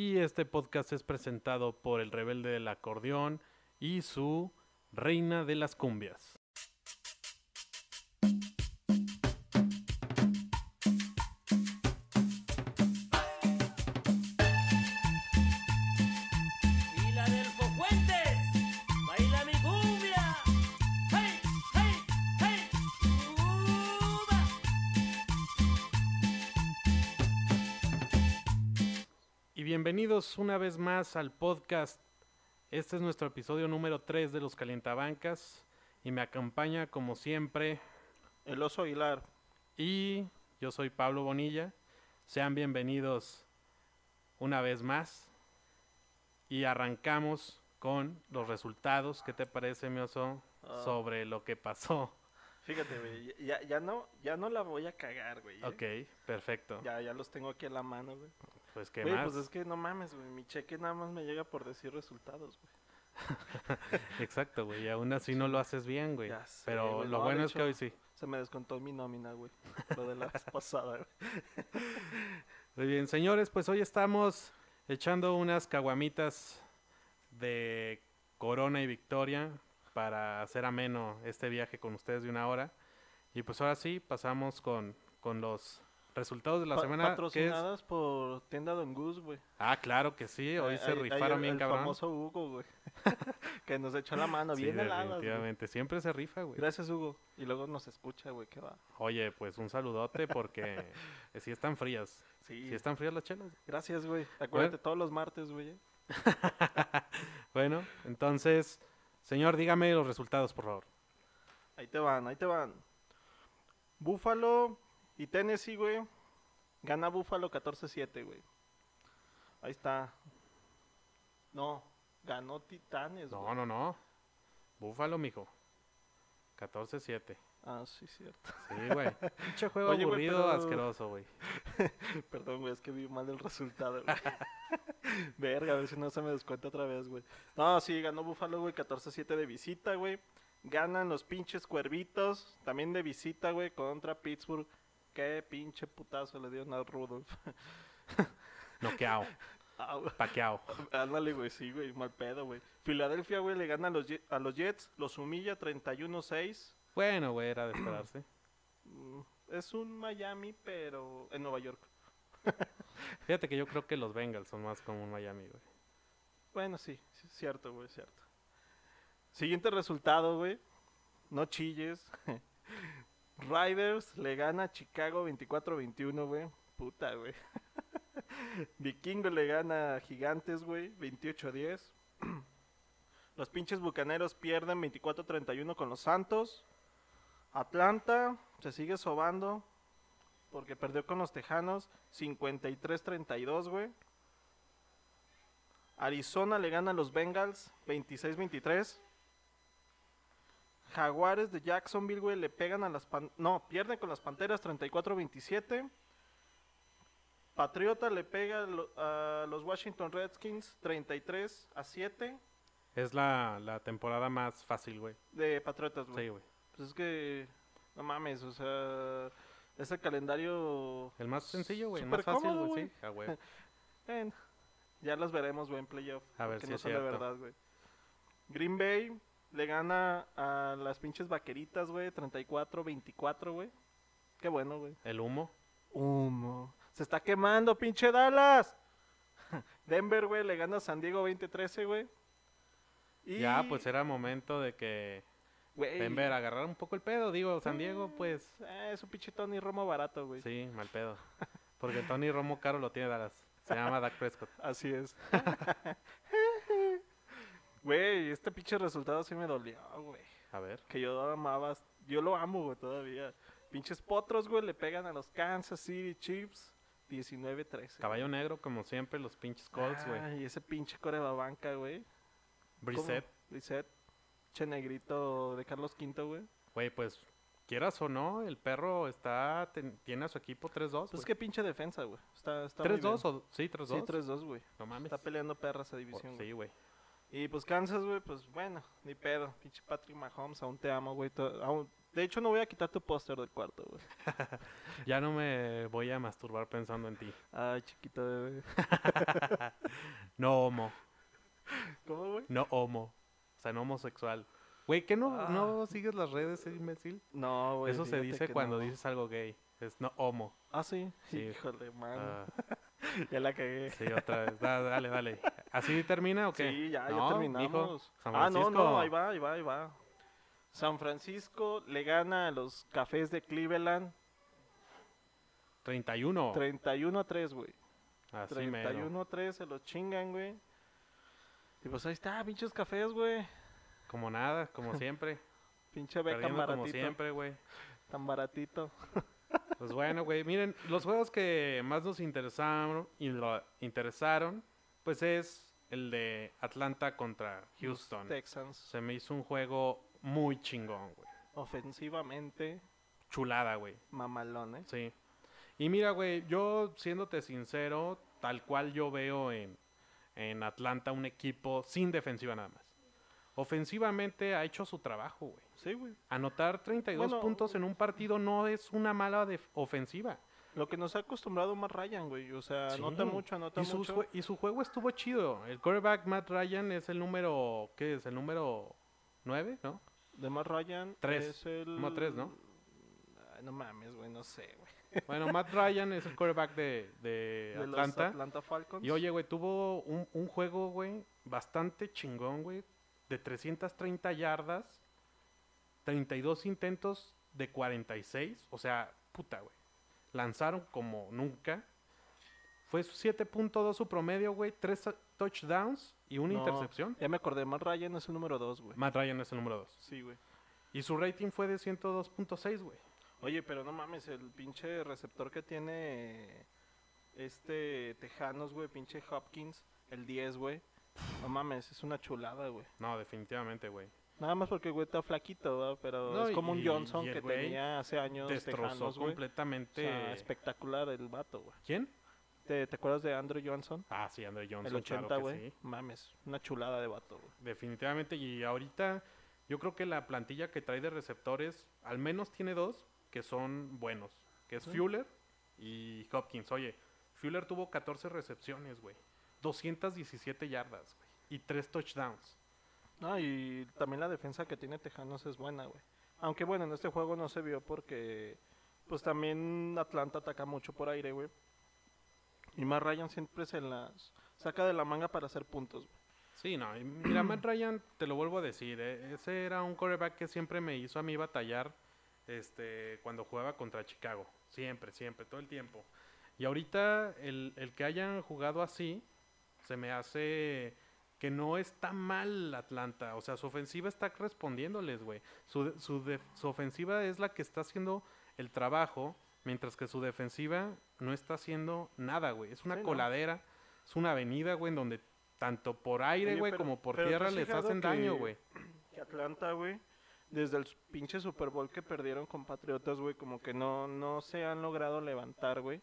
Y este podcast es presentado por el rebelde del acordeón y su reina de las cumbias. Bienvenidos una vez más al podcast. Este es nuestro episodio número 3 de los Calientabancas. Y me acompaña como siempre. El oso Aguilar. Y yo soy Pablo Bonilla. Sean bienvenidos una vez más. Y arrancamos con los resultados. ¿Qué te parece, mi oso? Ah. Sobre lo que pasó. Fíjate, güey, ya, ya no, ya no la voy a cagar, güey. ¿eh? Ok, perfecto. Ya, ya los tengo aquí a la mano, güey. Pues qué Güey, más. pues es que no mames, güey. Mi cheque nada más me llega por decir resultados, güey. Exacto, güey. Y aún así no lo haces bien, güey. Sé, Pero güey, lo no, bueno es que hoy sí. Se me descontó mi nómina, güey. Lo de la vez pasada, güey. Muy bien, señores, pues hoy estamos echando unas caguamitas de Corona y Victoria para hacer ameno este viaje con ustedes de una hora. Y pues ahora sí, pasamos con, con los resultados de la Pa- semana. Patrocinadas por Tienda Don Gus, güey. Ah, claro que sí, hoy se ahí rifaron el- bien, el cabrón. famoso Hugo, güey. que nos echó la mano Sí, bien heladas, güey. definitivamente, siempre se rifa, güey. Gracias, Hugo. Y luego nos escucha, güey, que va. Oye, pues un saludote porque sí están frías. Sí, Sí están frías las chelas. gracias, güey. Acuérdate, todos los martes, güey. ¿eh? Bueno, entonces, señor, dígame los resultados, por favor. Ahí te van, ahí te van. Buffalo y Tennessee, güey. Gana Buffalo 14-7, güey. Ahí está. No, ganó Titanes, No, güey. no, no. Búfalo, mijo. 14-7. Ah, sí, cierto. Sí, güey. Pinche juego Oye, güey, aburrido, pero- asqueroso, güey. Perdón, güey, es que vi mal el resultado, güey. Verga, a ver si no se me descuenta otra vez, güey. No, sí, ganó Buffalo, güey, 14-7 de visita, güey. Ganan los pinches cuervitos, también de visita, güey, contra Pittsburgh. Qué pinche putazo le dieron a Rudolph. Noqueado, paqueado. Ándale, güey, sí, güey, mal pedo, güey. Filadelfia, güey, le gana a los, a los Jets, los humilla 31-6. Bueno, güey, era de esperarse. Mm, Es un Miami, pero en Nueva York. Fíjate que yo creo que los Bengals son más como un Miami, güey. Bueno, sí, sí, cierto, güey, cierto. Siguiente resultado, güey. No chilles. Riders le gana a Chicago 24-21, güey. Puta, güey. Vikingo le gana a Gigantes, güey, 28-10. Los pinches bucaneros pierden 24-31 con los Santos. Atlanta se sigue sobando porque perdió con los Tejanos 53-32, güey. Arizona le gana a los Bengals 26-23. Jaguares de Jacksonville, güey, le pegan a las... Pan- no, pierden con las Panteras 34-27. Patriota le pega a lo- a los Washington Redskins 33 a 7 Es la, la temporada más fácil, güey. de Patriotas, güey. Sí, güey. Pues es que, no mames, o sea, ese calendario... El más sencillo, güey. El más fácil, cómodo, güey. Sí, ya las veremos, güey, en playoff. A ver si no es son de verdad, güey. Green Bay le gana a las pinches vaqueritas, güey, 34-24, güey. Qué bueno, güey. El humo. Humo. Se está quemando, pinche Dallas. Denver, güey, le gana a San Diego 20-13, güey. Y, Ya, pues era momento de que Denver agarrara un poco el pedo. Digo, San Diego, pues eh, es un pinche Tony Romo barato, güey. sí, mal pedo. Porque Tony Romo Caro lo tiene Dallas. Se llama Dak Prescott. Así es. Pinche resultado sí me dolió, güey. A ver. Que yo amaba, yo lo amo, güey, todavía. Pinches potros, güey, le pegan a los Kansas City Chiefs 19-13. Caballo negro, como siempre, los pinches Colts, güey. Ay, ese pinche corebabanca, güey. Brissett. Brissett. Che negrito de Carlos V, güey. Güey, pues, quieras o no, el perro está ten- tiene a su equipo 3-2. Pues qué pinche defensa, güey. Está, está muy 3-2 bien. o sí, 3-2. Sí, 3-2, güey. No mames. Está peleando perra esa Oh, división, güey. sí, güey. Y pues Kansas, güey, pues bueno, ni pedo. Pinche Patrick Mahomes, aún te amo, güey. aún- De hecho, no voy a quitar tu póster del cuarto, güey. Ya no me voy a masturbar pensando en ti. Ay, chiquito bebé. No homo. O sea, no homosexual. Güey, ¿qué no, Ah. no sigues las redes, eh, imbécil? No, güey. Eso se dice cuando no. dices algo gay. Es no homo. Ah, sí. Sí. Híjole, man. Ah, Ya la cagué. sí, otra vez. Da- dale, dale. ¿Así termina o qué? Sí, ya, No, ya terminamos. mijo, San ah, no, no, ahí va, ahí va, ahí va. San Francisco le gana a los cafés de Cleveland 31. 31 a 3, güey. Así mero. 31 a 3 se los chingan, güey. Y pues ahí está, pinches cafés, güey. Como nada, como siempre. Pinche beca Perdiendo como baratito. siempre, güey. Tan baratito. Pues bueno, güey, miren, los juegos que más nos interesaron y lo interesaron, pues es el de Atlanta contra Houston. Texans. Se me hizo un juego muy chingón, güey. Ofensivamente, Chulada, güey. mamalones. Sí. Y mira, güey, yo siéndote sincero, tal cual yo veo en, en Atlanta un equipo sin defensiva nada más. Ofensivamente ha hecho su trabajo, güey. Sí, güey. Anotar 32 Bueno, puntos en un partido no es una mala ofensiva. Lo que nos ha acostumbrado más Ryan, güey. O sea, Sí. anota mucho, anota y, mucho. y su juego estuvo chido. El quarterback Matt Ryan es el número, ¿qué es? El número 9, ¿no? De más Ryan Tres. es el... ¿no? Ay, no mames, güey, no sé, güey. Bueno, Matt Ryan es el quarterback de, de De los Atlanta. Atlanta Falcons. Y oye, güey, tuvo un, un juego, güey, bastante chingón, güey, de 330 yardas, 32 intentos de 46, o sea, puta, güey. Lanzaron como nunca. Fue su 7.2 su promedio, güey, 3 touchdowns y una No, intercepción. Ya me acordé, Matt Ryan es el número 2, güey. Matt Ryan es el número 2. Sí, güey. Y su rating fue de 102.6, güey. Oye, pero no mames, el pinche receptor que tiene este Tejanos, güey, pinche Hopkins, el 10, güey. No mames, es una chulada, güey. No, definitivamente, güey. Nada más porque el güey está flaquito, ¿verdad? Pero No, es como y- un Johnson que tenía hace años Destrozó Tejanos, güey. O completamente. sea, espectacular el vato, güey. ¿Quién? ¿Te, te acuerdas de Andrew Johnson? Ah, sí, Andre Johnson. el 80, claro que güey. sí. Mames, una chulada de vato, güey. Definitivamente, y ahorita yo creo que la plantilla que trae de receptores, al menos tiene dos que son buenos, que es Sí. Fuller y Hopkins. Oye, Fuller tuvo 14 recepciones, güey, 217 yardas, güey, y 3 touchdowns. No, y también la defensa que tiene Tejanos es buena, güey. Aunque bueno, en este juego no se vio porque pues también Atlanta ataca mucho por aire, güey. Y más Ryan siempre se las saca de la manga para hacer puntos, güey. Sí, no, mira, Matt Ryan, te lo vuelvo a decir, eh, ese era un quarterback que siempre me hizo a mí batallar este, cuando jugaba contra Chicago. Siempre, siempre, todo el tiempo. Y ahorita el, el que hayan jugado así, se me hace que no está mal Atlanta. O sea, su ofensiva está respondiéndoles, güey. Su, su, su ofensiva es la que está haciendo el trabajo, mientras que su defensiva no está haciendo nada, güey. Es una Sí, ¿no? coladera, es una avenida, güey, en donde tanto por aire, güey, como por pero ¿te tierra les hacen daño, güey. Que Atlanta, güey, desde el pinche Super Bowl que perdieron con Patriotas, güey, como que no, no se han logrado levantar, güey.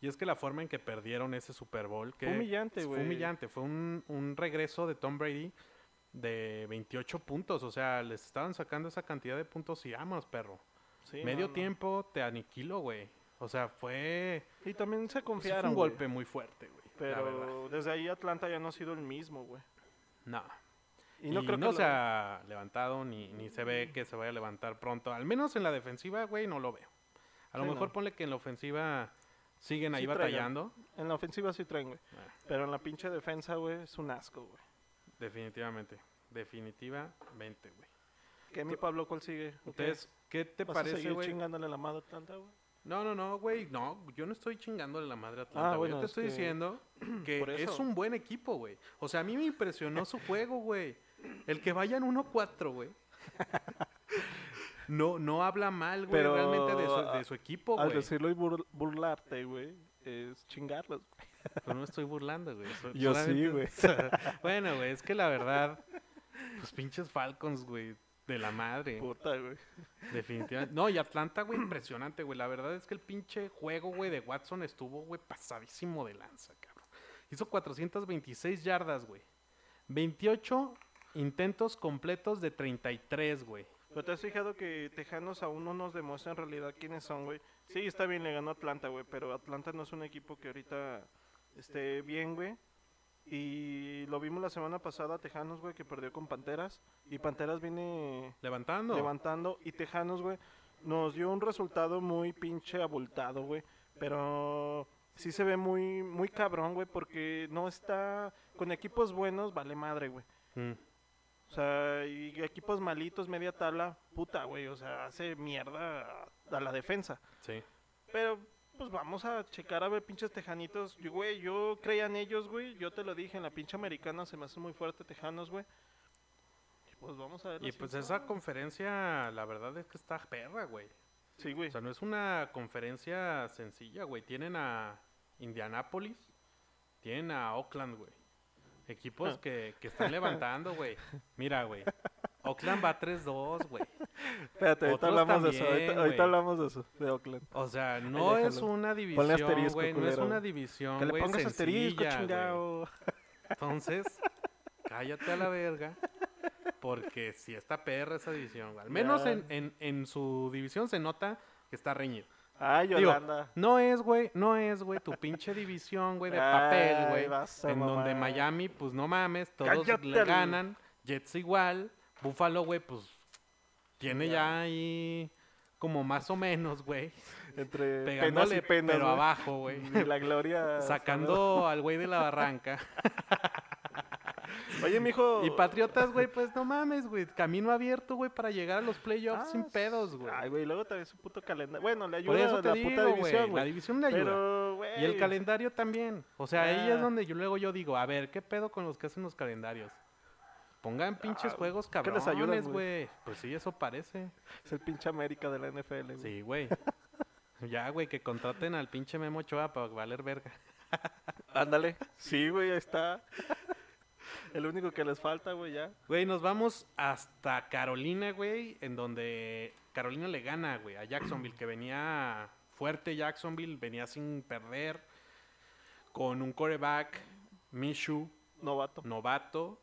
Y es que la forma en que perdieron ese Super Bowl, que Fue humillante, fue güey. humillante, fue un, un regreso de Tom Brady de 28 puntos, o sea, les estaban sacando esa cantidad de puntos y vámonos, perro. Sí, Medio no, no. tiempo te aniquilo, güey. O sea, fue, Y también se sí fue confiaron, un golpe muy fuerte, güey. Pero desde ahí Atlanta ya no ha sido el mismo, güey. No. Y no creo que no lo- se ha levantado ni, ni se ve que se vaya a levantar pronto. Al menos en la defensiva, güey, no lo veo. A lo mejor no. ponle que en la ofensiva siguen ahí Sí batallando. En la ofensiva sí traen, güey. Ah, Pero en la pinche defensa, güey, es un asco, güey. definitivamente. Definitivamente, güey. ¿Qué, mi Pablo, cuál sigue? ¿O qué? Entonces, ¿qué te ¿Vas a parece, seguir güey? chingándole la madre a Atlanta, güey? No, no, no, güey. No, yo no estoy chingándole la madre a Atlanta, Ah, güey. bueno, yo te es estoy que- diciendo que es un buen equipo, güey. O sea, a mí me impresionó su juego, güey. El que vayan 1-4, güey. No, no habla mal, güey, Pero, realmente de su, de su equipo, Al güey. decirlo y bur- burlarte, güey, es chingarlos. güey. Pero no me estoy burlando, güey. so- Yo sí, güey. bueno, güey, es que la verdad, pues pinches Falcons, güey, de la madre. Puta, güey. Definitivamente. No, y Atlanta, güey, impresionante, güey. La verdad es que el pinche juego, güey, de Watson estuvo, güey, pasadísimo de lanza, cabrón. Hizo 426 yardas, güey. 28 intentos completos de 33, güey. Pero te has fijado que Tejanos aún no nos demuestra en realidad quiénes son, güey. Sí, está bien, le ganó Atlanta, güey, pero Atlanta no es un equipo que ahorita esté bien, güey. Y lo vimos la semana pasada, Tejanos, güey, que perdió con Panteras. Y Panteras viene Levantando. levantando. Y Tejanos, güey, nos dio un resultado muy pinche abultado, güey. Pero sí se ve muy, muy cabrón, güey, porque no está... Con equipos buenos, vale madre, güey. Mm. O sea, y equipos malitos, media tabla, puta, güey. O sea, hace mierda a- la defensa. Sí. Pero, pues vamos a checar a ver pinches tejanitos. Yo, güey, yo creía en ellos, güey. Yo te lo dije, en la pinche americana se me hace muy fuerte tejanos, güey. Y pues vamos a ver. Y pues esa conferencia, la verdad es que está perra, güey. Sí, güey. O sea, no es una conferencia sencilla, güey. Tienen a Indianapolis, tienen a Oakland, güey. Equipos Ah. que, que están levantando, güey. Mira, güey. Oakland va 3-2, güey. Espérate, ahorita hablamos de eso. también, Ahorita, ahorita hablamos de eso, de Oakland. O sea, no déjalo. es una división, güey. No es una división, Que le pongas asterisco, sencilla, chingado. Entonces, cállate a la verga. Porque si está perra esa división, güey. Al menos en, en, en su división se nota que está reñido. Ay, Digo, Yolanda. No es, güey, no es, güey, tu pinche división, güey, de Ay, papel, güey. En donde. Miami, pues no mames, todos Cállate le ganan. Jets igual. Buffalo, güey, pues tiene Ya. ya ahí como más o menos, güey. Entre penas y penas, pero abajo, güey. La gloria. Sacando al güey de la barranca. Oye, mijo. Y Patriotas, güey, pues no mames, güey. Camino abierto, güey, para llegar a los playoffs Ah, sin pedos, güey. Ay, güey, luego también su puto calendario. Bueno, le Por ayuda eso a te la digo, puta güey. división, La güey. división le ayuda. Pero, güey. Y el calendario también. O sea, ahí Ah. es donde yo luego yo digo, a ver, ¿qué pedo con los que hacen los calendarios? Pongan pinches Ah, juegos ¿qué cabrones, les ayudan, güey? güey. Pues sí, eso parece. Es el pinche América de la NFL, güey. Sí, güey. ya, güey, que contraten al pinche Memo Ochoa para valer verga. Ándale. Sí, güey, ahí está. El único que les falta, güey, ya. Güey, nos vamos hasta Carolina, güey, en donde Carolina le gana, güey, a Jacksonville, que venía fuerte Jacksonville, venía sin perder, con un coreback, Mishu, Novato. novato,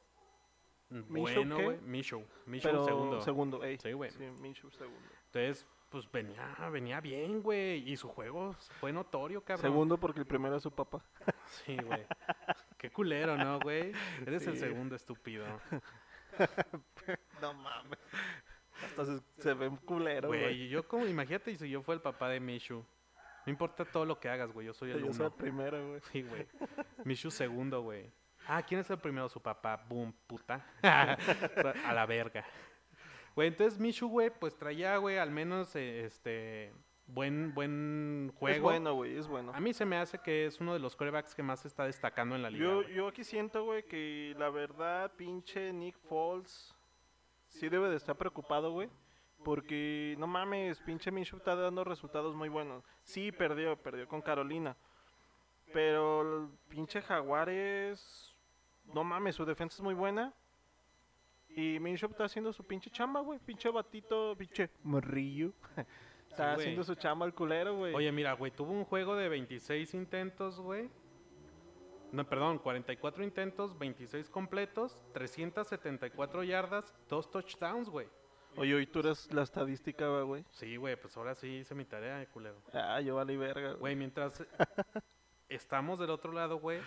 ¿Minshew bueno, güey, Mishu, Mishu segundo. segundo, ey. Sí, güey. Sí, Minshew segundo. Entonces, pues venía, venía bien, güey, y su juego fue notorio, cabrón. Segundo porque el primero es su papá. Sí, güey. Qué culero, ¿no, güey? Eres el segundo estúpido. No mames. Hasta se, se ve un culero, Güey, güey. yo como, imagínate si yo fuera el papá de Mishu. No importa todo lo que hagas, güey, yo soy el Yo soy el primero, güey. Sí, güey. Mishu segundo, güey. Ah, ¿quién es el primero? Su papá. Boom, puta. A la verga. Güey, entonces Mishu, güey, pues traía, güey, al menos, eh, este, buen, buen juego. Es bueno, güey, es bueno. A mí se me hace que es uno de los corebacks que más se está destacando en la liga. Yo, güey. yo aquí siento, güey, que la verdad, pinche Nick Foles sí debe de estar preocupado, güey. Porque, no mames, pinche Minshew está dando resultados muy buenos. Sí, perdió, perdió con Carolina. Pero el pinche Jaguares, no mames, su defensa es muy buena. Y Minshew está haciendo su pinche chamba, güey. Pinche batito, pinche morrillo. está haciendo su chamba el culero, güey. Oye, mira, güey, tuvo un juego de 26 intentos, güey. No, perdón, 44 intentos, 26 completos, 374 yardas, dos touchdowns, güey. Oye, hoy tú eres la estadística, güey. Sí, güey, pues ahora sí hice mi tarea, culero. Ah, yo vale verga, güey. Güey, mientras estamos del otro lado, güey,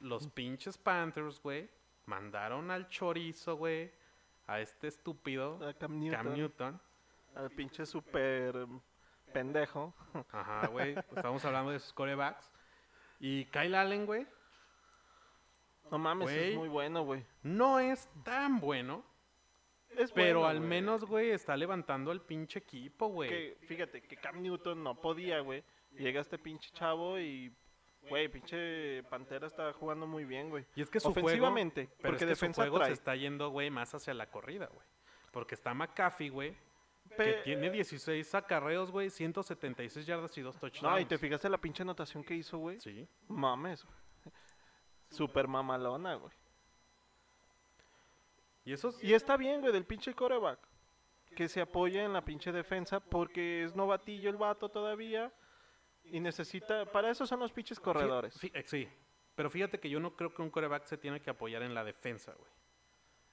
los pinches Panthers, güey, mandaron al chorizo, güey, a este estúpido A Cam Newton. Cam Newton. Al pinche super pendejo. Ajá, güey, estamos hablando de sus corebacks. Y Kyle Allen, güey, No mames, Güey. es muy bueno, güey. no es tan bueno. Es Pero bueno, al güey. menos, güey, está levantando el pinche equipo, güey. Que, fíjate, que Cam Newton no podía, güey. Llega este pinche chavo y, güey, pinche Pantera está jugando muy bien, güey. Y es que su juego, Ofensivamente, pero porque es que su defensa juego trae. se está yendo, güey, más hacia la corrida, güey. Porque está McAfee, güey, que tiene 16 acarreos, güey, 176 yardas y dos touchdowns. No, y te fijaste la pinche anotación que hizo, güey. Sí. Mames, güey. Super mamalona, güey. Y eso Y está bien, güey, del pinche coreback. Que se apoya en la pinche defensa porque es novatillo el vato todavía. Y necesita. Para eso son los pinches corredores. Fí- eh, sí. Pero fíjate que yo no creo que un coreback se tiene que apoyar en la defensa, güey.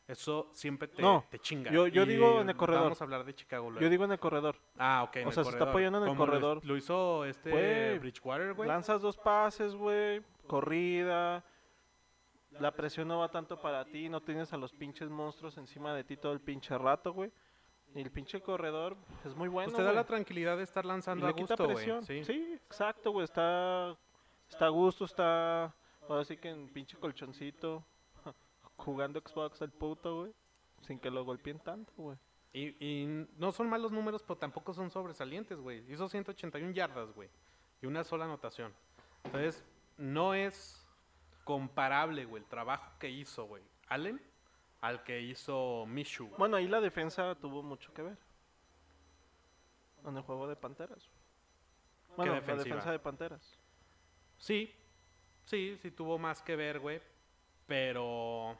Eso siempre te, No, te chinga. yo- yo Y digo en el corredor. Vamos a hablar de Chicago luego. Yo digo en el corredor. ah, ok. en o el sea, se está apoyando en el corredor. Lo, hizo este Güey, Bridgewater, güey. Lanzas dos pases, güey. Corrida. la presión no va tanto para ti, no tienes a los pinches monstruos encima de ti todo el pinche rato, güey. Y el pinche corredor es muy bueno, Pues te da güey. la tranquilidad de estar Y lanzando le a gusto, güey. presión. Sí. Sí. exacto, güey. Está, está a gusto, está. Ahora sí que en pinche colchoncito. Jugando Xbox al puto, güey. Sin que lo golpeen tanto, güey. Y, y no son malos números, pero tampoco son sobresalientes, güey. Hizo 181 yardas, güey. Y una sola anotación. Entonces, no es comparable, güey, el trabajo que hizo, güey, Allen al que hizo Mishu. güey. Bueno, ahí la defensa tuvo mucho que ver. En el juego de Panteras. Bueno, la defensa de Panteras. Sí, sí, sí tuvo más que ver, güey. Pero...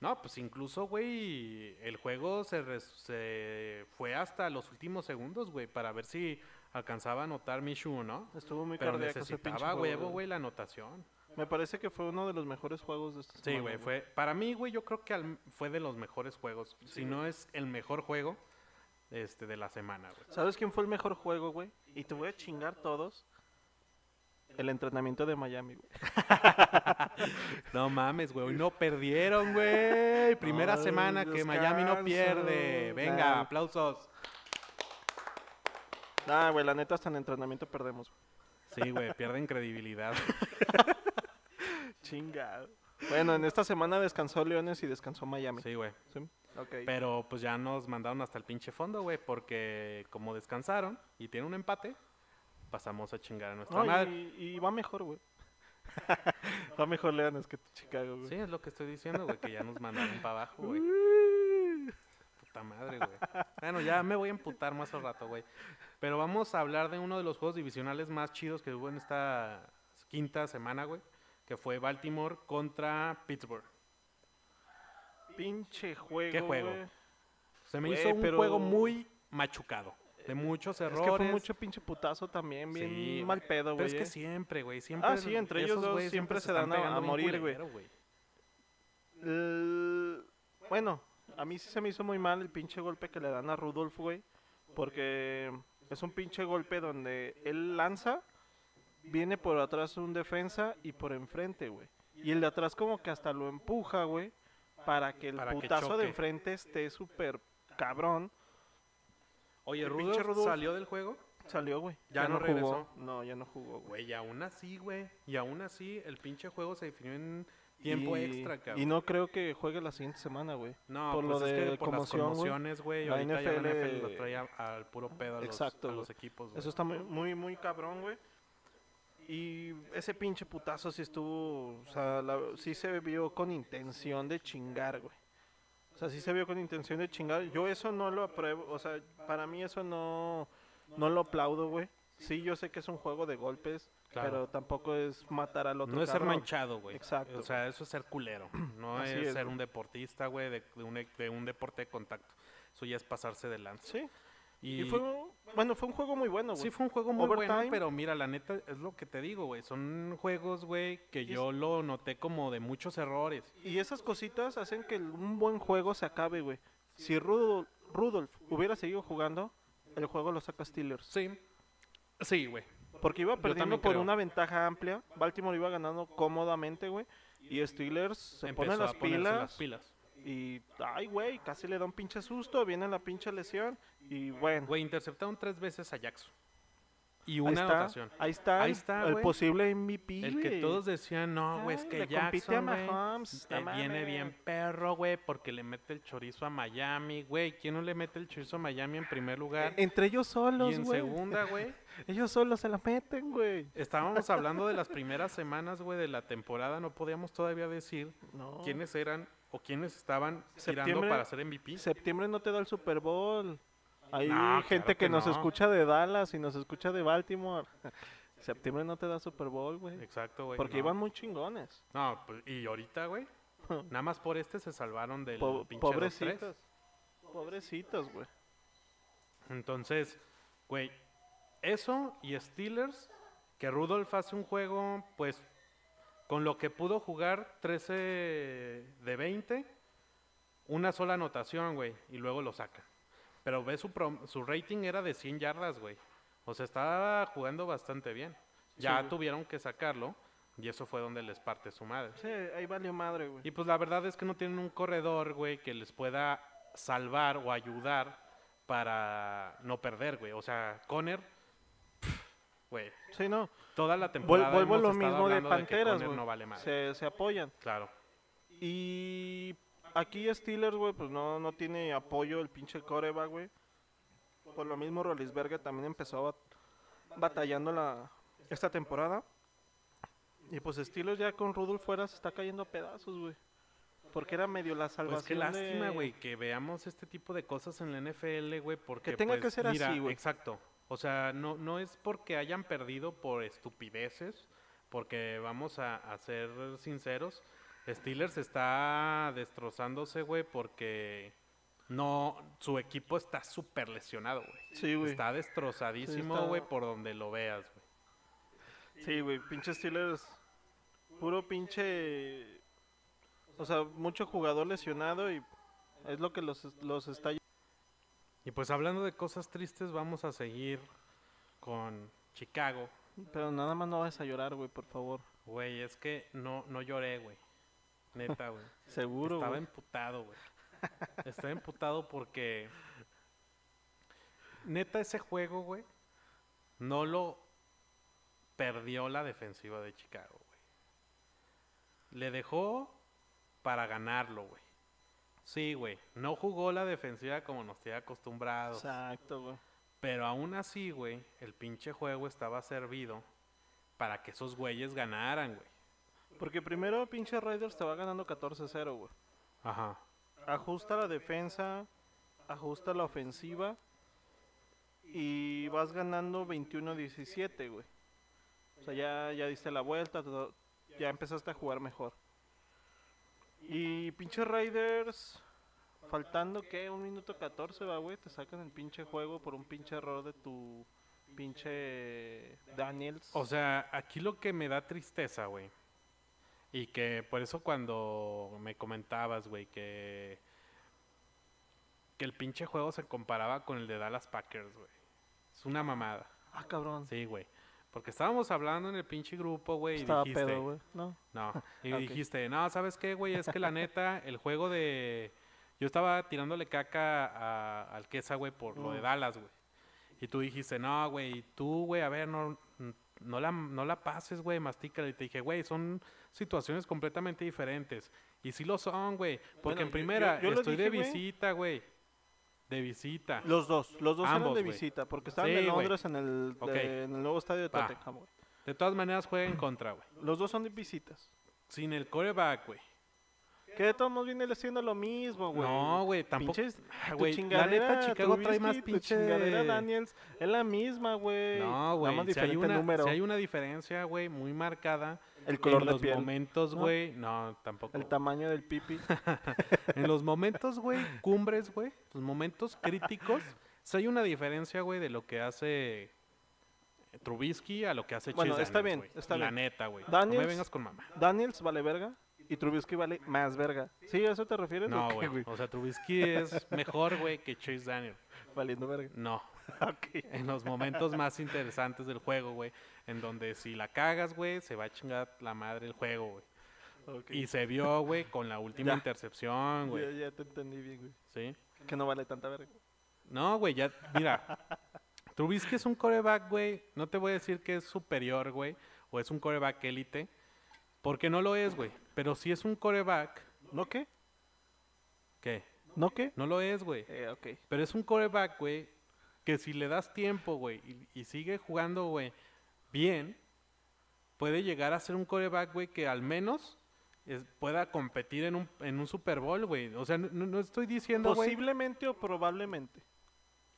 No, pues incluso, güey, el juego se, res- se fue hasta los últimos segundos, güey, para ver si alcanzaba a anotar Mishu o no. Estuvo muy Pero cardíaco ese pinche necesitaba huevo, güey, la anotación. Me parece que fue uno de los mejores juegos de esta Sí, güey, fue... Para mí, güey, yo creo que al- fue de los mejores juegos. si no es el mejor juego este, de la semana, güey. ¿Sabes quién fue el mejor juego, güey? Y te voy a chingar todos. El entrenamiento de Miami, güey. No mames, güey. Hoy no perdieron, güey. Primera Ay, semana que Miami no pierde. Venga, Nah. aplausos. Nah, güey, la neta hasta en entrenamiento perdemos. güey. Sí, güey, pierden credibilidad. Chingado. Bueno, en esta semana descansó Leones y descansó Miami. Sí, güey. ¿Sí? Pero pues ya nos mandaron hasta el pinche fondo, güey, porque como descansaron y tienen un empate, pasamos a chingar a nuestra No, madre. y, y va mejor, güey. va mejor Leones que Chicago, güey. Sí, es lo que estoy diciendo, güey, que ya nos mandaron para abajo, güey. Puta madre, güey. Bueno, ya me voy a emputar más al rato, güey. Pero vamos a hablar de uno de los juegos divisionales más chidos que hubo en esta quinta semana, güey. Que fue Baltimore contra Pittsburgh. Pinche juego. ¿Qué juego? Se me hizo un pero- juego muy machucado. De muchos Es errores. que fue mucho pinche putazo también, bien Sí, mal pedo, Pero güey. es que siempre, güey. Siempre Ah, sí, entre ellos dos siempre se dan a- morir, güey. El- Bueno, a mí sí se me hizo muy mal el pinche golpe que le dan a Rudolf, güey. Porque es un pinche golpe donde él lanza, viene por atrás un defensa y por enfrente, güey. Y el de atrás como que hasta lo empuja, güey. Para que el Para que putazo de enfrente esté súper cabrón. Oye, El pinche Rudolph Rudolph. salió del juego. Salió, güey. Ya no jugó. regresó. No, ya no jugó, güey. Güey, y aún así, güey. Y aún así, el pinche juego se definió en tiempo Y- extra, cabrón. Y no creo que juegue la siguiente semana, güey. No, por pues lo es de que por conmoción, las güey, conmociones, güey, la ahorita ya la NFL NFL lo trae a- al puro pedo a los, Exacto, a güey. los equipos, güey. Eso está muy, muy, muy cabrón, güey. Y ese pinche putazo sí estuvo, o sea, la- sí se vio con intención de chingar, güey. O sea, sí se vio con intención de chingar. Yo eso no lo apruebo, o sea, para mí eso no, no lo aplaudo, güey. Sí, yo sé que es un juego de golpes, Claro. pero tampoco es matar al otro No es ser manchado, güey. Exacto. O sea, eso es ser culero. No es, es, ser güey. un deportista, güey, de, de un, e- de un deporte de contacto. Eso ya es pasarse de lanza. Sí, Y, y fue, bueno, fue un juego muy bueno, güey. sí fue un juego muy bueno, Overtime. pero mira, la neta, es lo que te digo, güey. Son juegos, güey, que yo lo noté como de muchos errores. Y esas cositas hacen que un buen juego se acabe, güey. Si Rudolf, Rudolph hubiera seguido jugando, el juego lo saca Steelers. Sí. Sí, güey. Porque iba perdiendo por creo. una ventaja amplia. Baltimore iba ganando cómodamente, güey. Y Steelers se Empezó ponen las pilas. las pilas. Y, ay, güey, casi le da un pinche susto. Viene la pinche lesión. Y bueno, Güey, interceptaron tres veces a Jackson. Y ahí una está. anotación. Ahí está, Ahí está, el güey. posible MVP. El que güey. todos decían, no, güey, es que le compite a Jackson, güey, Mahomes, no viene bien perro, güey, porque le mete el chorizo a Miami, güey. ¿Quién no le mete el chorizo a Miami en primer lugar? Entre ellos solos, y en güey. segunda, güey, Ellos solos se la meten, güey. estábamos hablando de las primeras semanas, güey, de la temporada. No podíamos todavía decir No. quiénes eran o quiénes estaban tirando para ser MVP. Septiembre no te da el Super Bowl. Hay No, gente claro que, que nos no. escucha de Dallas y nos escucha de Baltimore. Septiembre no te da Super Bowl, güey. Exacto, güey. Porque no. iban muy chingones. No, pues, y ahorita, güey, nada más por este se salvaron del Po- pinche 2-3. pobrecitos. Pobrecitos, güey. Entonces, güey, eso y Steelers, que Rudolph hace un juego, pues, con lo que pudo jugar 13 de 20, una sola anotación, güey, y luego lo saca. Pero ve su, prom- su rating era de 100 yardas, güey. O sea, estaba jugando bastante bien. Ya tuvieron que sacarlo Y eso fue donde les parte su madre. Sí, ahí valió madre, güey. Y pues la verdad es que no tienen un corredor, güey, que les pueda salvar o ayudar para no perder, güey. O sea, Conner, güey, Sí, no. toda la temporada vuelvo hemos lo mismo de Panteras, Conner güey. no vale se, se apoyan. Claro. Y aquí Steelers, güey, pues no, no tiene apoyo el pinche coreback, güey. Por lo mismo, Rolisberger también empezó bat- batallando la, esta temporada. Y pues Steelers ya con Rudolph fuera se está cayendo a pedazos, güey. Porque era medio la salvación Pues qué lástima, de- güey, que veamos este tipo de cosas en la NFL, güey, porque tenga que pues, ser mira, así, güey. Exacto. O sea, no, no es porque hayan perdido por estupideces, porque vamos a, a ser sinceros, Steelers está destrozándose, güey, porque no, su equipo está súper lesionado, güey. Sí, güey. Está destrozadísimo, está- güey, por donde lo veas, güey. Sí, güey, pinche Steelers. Puro pinche. O sea, mucho jugador lesionado y es lo que los, los está. Y pues hablando de cosas tristes, vamos a seguir con Chicago. Pero nada más no vas a llorar, güey, por favor. Güey, es que no, no lloré, güey. Neta, güey. Seguro, Estaba emputado, güey. Estaba emputado porque. Neta, ese juego, güey. No lo perdió la defensiva de Chicago, güey. Le dejó para ganarlo, güey. Sí, güey. No jugó la defensiva como nos tiene acostumbrados. Exacto, güey. Pero aún así, güey, el pinche juego estaba servido para que esos güeyes ganaran, güey. Porque primero pinche Raiders te va ganando 14-0, güey. Ajá. Ajusta la defensa, ajusta la ofensiva y vas ganando 21-17, güey. O sea, ya, ya diste la vuelta, ya empezaste a jugar mejor. Y pinche Raiders, faltando que un minuto 14, va, güey, te sacan el pinche juego por un pinche error de tu pinche Daniels. O sea, aquí lo que me da tristeza, güey. Y que por eso cuando me comentabas, güey, que que el pinche juego se comparaba con el de Dallas Packers, güey. Es una mamada. ah, cabrón. Sí, güey. Porque estábamos hablando en el pinche grupo, güey, y dijiste, pedo, güey. No. no, y dijiste, no, ¿sabes qué, güey? Es que la neta, el juego de... Yo estaba tirándole caca a, al Quesa, güey, por lo de Mm. Dallas, güey. Y tú dijiste, no, güey, tú, güey, a ver, no, no, la, no la pases, güey, mastícala. Y te dije, güey, son situaciones completamente diferentes. Y sí lo son, güey. Porque Bueno, en primera, yo- yo lo estoy de dije, visita, güey. De visita. Los dos, los dos eran Ambos, de güey. visita, porque estaban Sí, en. Londres en el, de- en el nuevo estadio de. Tottenham, güey. De todas maneras, juega en contra, güey. Los dos son de visitas. Sin el coreback, güey. Que de todos modos viene siendo lo mismo, güey. No, güey, tampoco. Pinches, Ah, tu la neta, Chicago trae más tu pinche... chingadera Daniels es la misma, güey. No, Nada güey. más Si hay, una, número. si hay una diferencia, güey, muy marcada. El color en de los piel, momentos, güey. No, tampoco. el tamaño del pipi. en los momentos, güey, cumbres, güey. Los momentos críticos. sí hay una diferencia, güey, de lo que hace Trubisky a lo que hace Bueno, Chase está Daniels, bien, está La bien. neta, güey. No me vengas con mamá. Daniels vale verga y Trubisky vale más verga. ¿Sí, a eso te refieres? No, güey. O sea, Trubisky es mejor, güey, que Chase Daniel. Valiendo verga. No. Ok. En los momentos más interesantes del juego, güey. En donde si la cagas, güey, se va a chingar la madre el juego, güey. ok. Y se vio, güey, con la última Ya. intercepción, Ya, güey. ya te entendí bien, güey. ¿Sí? Que no vale tanta verga. No, güey, ya, mira. Trubisky es un coreback, güey. No te voy a decir que es superior, güey. O es un coreback élite. Porque no lo es, güey. Pero si es un coreback. ¿No qué? ¿Qué? ¿No qué? No lo es, güey. Eh, ok. Pero es un coreback, güey. Que si le das tiempo, güey. Y, y sigue jugando, güey. Bien. Puede llegar a ser un coreback, güey. Que al menos es- pueda competir en un, en un Super Bowl, güey. O sea, no, no- estoy diciendo, güey. Posiblemente o probablemente.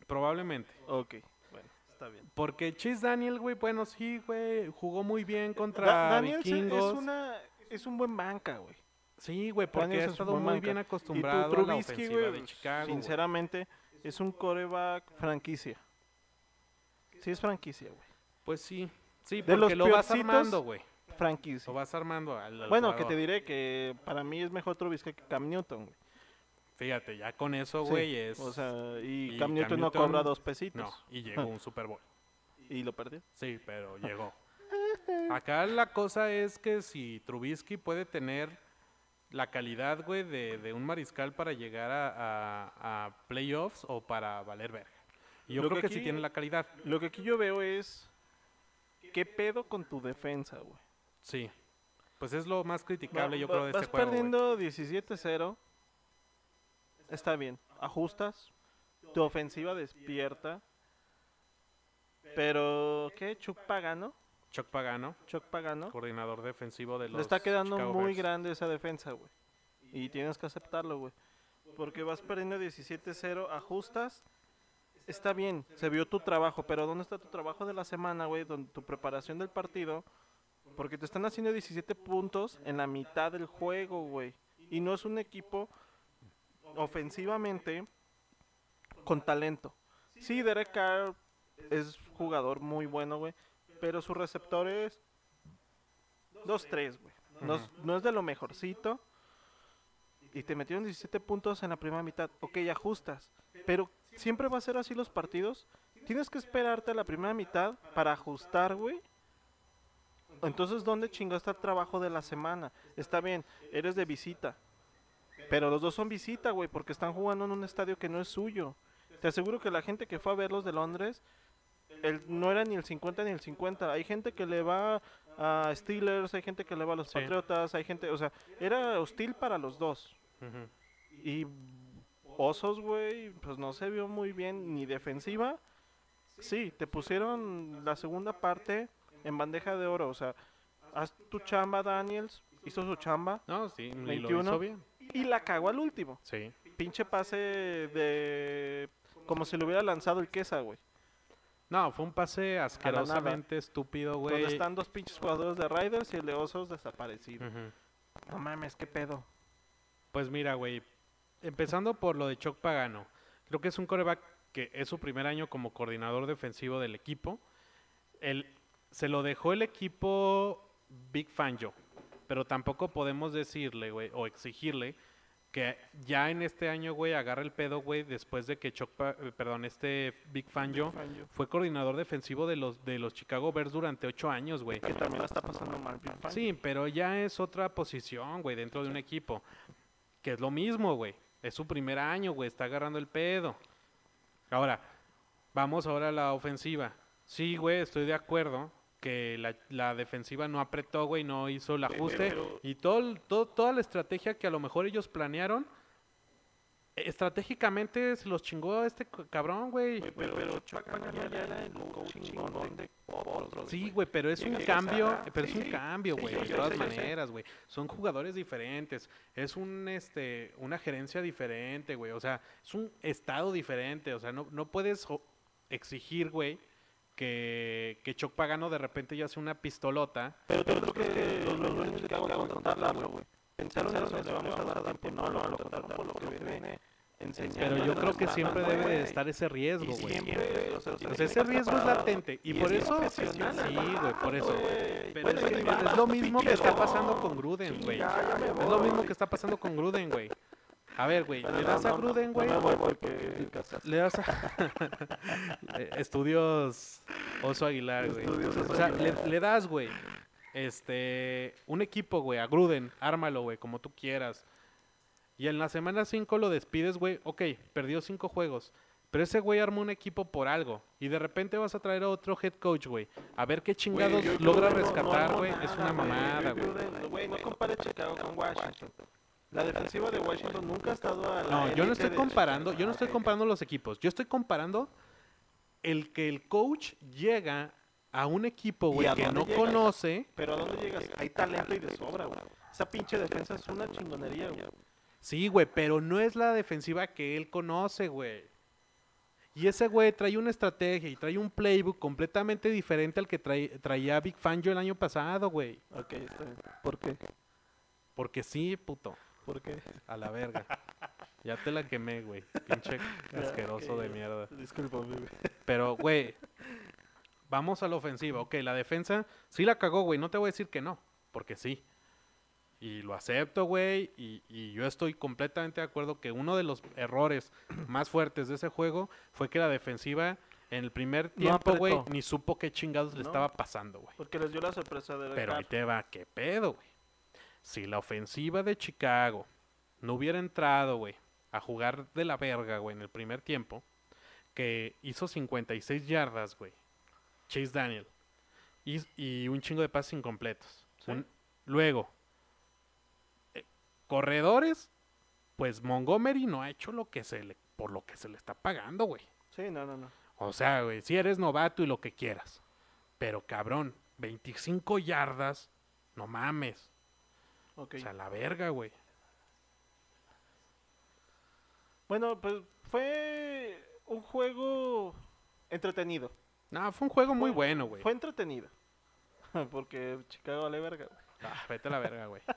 Probablemente. Ok. Bueno, está bien. Porque Chase Daniel, güey, bueno, sí, güey, jugó muy bien contra Da- Daniels es- vikingos. es, una, es un buen banca, güey. Sí, güey, porque ha estado muy banca. bien Y tu acostumbrado a la Trubisky, ofensiva güey, de Chicago. güey. sinceramente, es un coreback franquicia. Sí, es franquicia, güey. Pues sí, sí, De los porque lo vas armando, güey. Franquicia. Lo vas armando al, al Bueno, que te diré que para mí es mejor Trubisky que Cam Newton, güey. Fíjate, ya con eso, Sí, güey, es... O sea, y, y Cam Cam Newton no Newton, cobra dos pesitos. no, y llegó a un Super Bowl. Y lo perdió. Sí, pero llegó. Acá la cosa es que si Trubisky puede tener la calidad, güey, de, de un mariscal para llegar a, a- a playoffs o para valer verga. Y yo Lo creo que que, sí tiene la calidad. Lo que aquí yo veo es. ¿Qué pedo con tu defensa, güey? Sí. Pues es lo más criticable, Va- yo va- creo, de vas este juego. güey. perdiendo 17-0. Está bien. Ajustas. Tu ofensiva despierta. Pero, ¿qué? Chuck Pagano. Chuck Pagano, Chuck Pagano. coordinador defensivo de los Le está quedando Chicago muy Bears. grande esa defensa, güey. Y tienes que aceptarlo, güey. Porque vas perdiendo 17-0, ajustas. Está bien, se vio tu trabajo, pero ¿dónde está tu trabajo de la semana, güey? Donde tu preparación del partido. Porque te están haciendo 17 puntos en la mitad del juego, güey. Y no es un equipo ofensivamente con talento. Sí, Derek Carr es jugador muy bueno, güey. Pero su receptor es 2-3, güey. No, es- no es de lo mejorcito. Y te metieron 17 puntos en la primera mitad. Ok, ajustas. Pero siempre va a ser así los partidos. Tienes que esperarte a la primera mitad para ajustar, güey. Entonces, ¿dónde chingó está el trabajo de la semana? Está bien, eres de visita. Pero los dos son visita, güey, porque están jugando en un estadio que no es suyo. Te aseguro que la gente que fue a verlos de Londres, el, no era ni el 50 ni el 50. Hay gente que le va a Steelers, hay gente que le va a los Sí. Patriotas, hay gente, o sea, era hostil para los dos. Y Osos, güey, pues no se vio muy bien ni defensiva. Sí, te pusieron la segunda parte en bandeja de oro, o sea, haz tu chamba, Daniels, hizo su chamba No, sí, y lo 21. hizo bien. y la cagó al último. Sí. Pinche pase de como si le hubiera lanzado el Quesa, güey. No, fue un pase asquerosamente estúpido, Donde güey. están dos pinches jugadores de Riders y el de Osos desaparecido. No mames, qué pedo. Pues mira, güey, empezando por lo de Chuck Pagano, creo que es un coreback que es su primer año como coordinador defensivo del equipo. El, se lo dejó el equipo Big Fangio, pero tampoco podemos decirle, güey, o exigirle que ya en este año, güey, agarre el pedo, güey, después de que Chuck, Pa- eh, perdón, este Big Fangio Fangio. fue coordinador defensivo de los de los Chicago Bears durante ocho años, güey. Que también la está pasando mal. Big Fangio. Sí, pero ya es otra posición, güey, dentro de un equipo. Que es lo mismo, güey. Es su primer año, güey. Está agarrando el pedo. Ahora, vamos ahora a la ofensiva. Sí, güey, estoy de acuerdo que la, la defensiva no apretó, güey, no hizo el ajuste. pero- Y todo, el- todo- toda la estrategia que a lo mejor ellos planearon, eh, estratégicamente se los chingó este c- cabrón, güey. Güey, pero, pero. Sí, güey. pero es un cambio, a- pero es un sí, cambio, sí, güey, de todas sé. maneras, güey. Son jugadores diferentes, es un, este, una gerencia diferente, güey, o sea, es un estado diferente, o sea, no, no puedes exigir, güey, que, que Choc Pagano de repente ya sea una pistolota. Pero creo que los, dueños de Chicago van a contratarlo, güey. Pensaron en eso, le vamos a dar tiempo. No, lo contrataron por lo que viene. Pero yo creo que siempre debe de estar ese riesgo, güey. que ese riesgo es latente y por es eso, sí, güey, por eso. Pero es, lo mismo que está pasando con Gruden, güey. Es lo mismo que está pasando con Gruden, güey. A ver, güey, le das a Gruden, güey. porque- Le das a... Estudios Oso Aguilar, güey. Estudios Oso O sea, le, le das, güey, este, un equipo, güey, a Gruden, ármalo, güey, como tú quieras. Y en la semana 5 lo despides, güey, ok, perdió 5 juegos. Pero ese güey armó un equipo por algo. Y de repente vas a traer a otro head coach, güey. A ver qué chingados yo logra no- no rescatar, güey. es una mamada, güey. No compares Chicago con Washington. La defensiva de Washington nunca ha estado a la No, yo no estoy comparando, yo no estoy comparando los equipos. Yo estoy comparando el que el coach llega a un equipo, ¿Y güey, que no llegas? conoce. Pero ¿a dónde llegas? Hay talento y de sobra, güey. Esa pinche defensa es una chingonería, güey. Sí, güey, pero no es la defensiva que él conoce, güey. Y ese güey trae una estrategia y trae un playbook completamente diferente al que trae- traía Big Fangio el año pasado, güey. Ok, está bien. ¿Por qué? Porque sí, puto. ¿Por qué? A la verga. Ya te la quemé, güey. Pinche asqueroso de mierda. Discúlpame, güey. Pero, güey, vamos a la ofensiva. Ok, la defensa sí la cagó, güey. No te voy a decir que no, porque sí. Y lo acepto, güey. Y, y yo estoy completamente de acuerdo que uno de los errores más fuertes de ese juego fue que la defensiva En el primer tiempo, güey, ni supo qué chingados le estaba pasando, güey. Porque les dio la sorpresa de Pero ahí te va, qué pedo, güey. Si la ofensiva de Chicago no hubiera entrado, güey, a jugar de la verga, güey, en el primer tiempo, que hizo 56 yardas, güey, Chase Daniel, y, y un chingo de pases incompletos. Sí. Un- luego, eh, corredores, pues Montgomery no ha hecho lo que se le, por lo que se le está pagando, güey. Sí, no, no, no. O sea, güey, si eres novato y lo que quieras. Pero cabrón, 25 yardas, no mames. Ok. O sea, la verga, güey. Bueno, pues fue un juego entretenido. No, fue un juego muy Fue- bueno, güey. Fue entretenido. Porque Chicago vale verga, güey. Ah, vete a la verga, güey.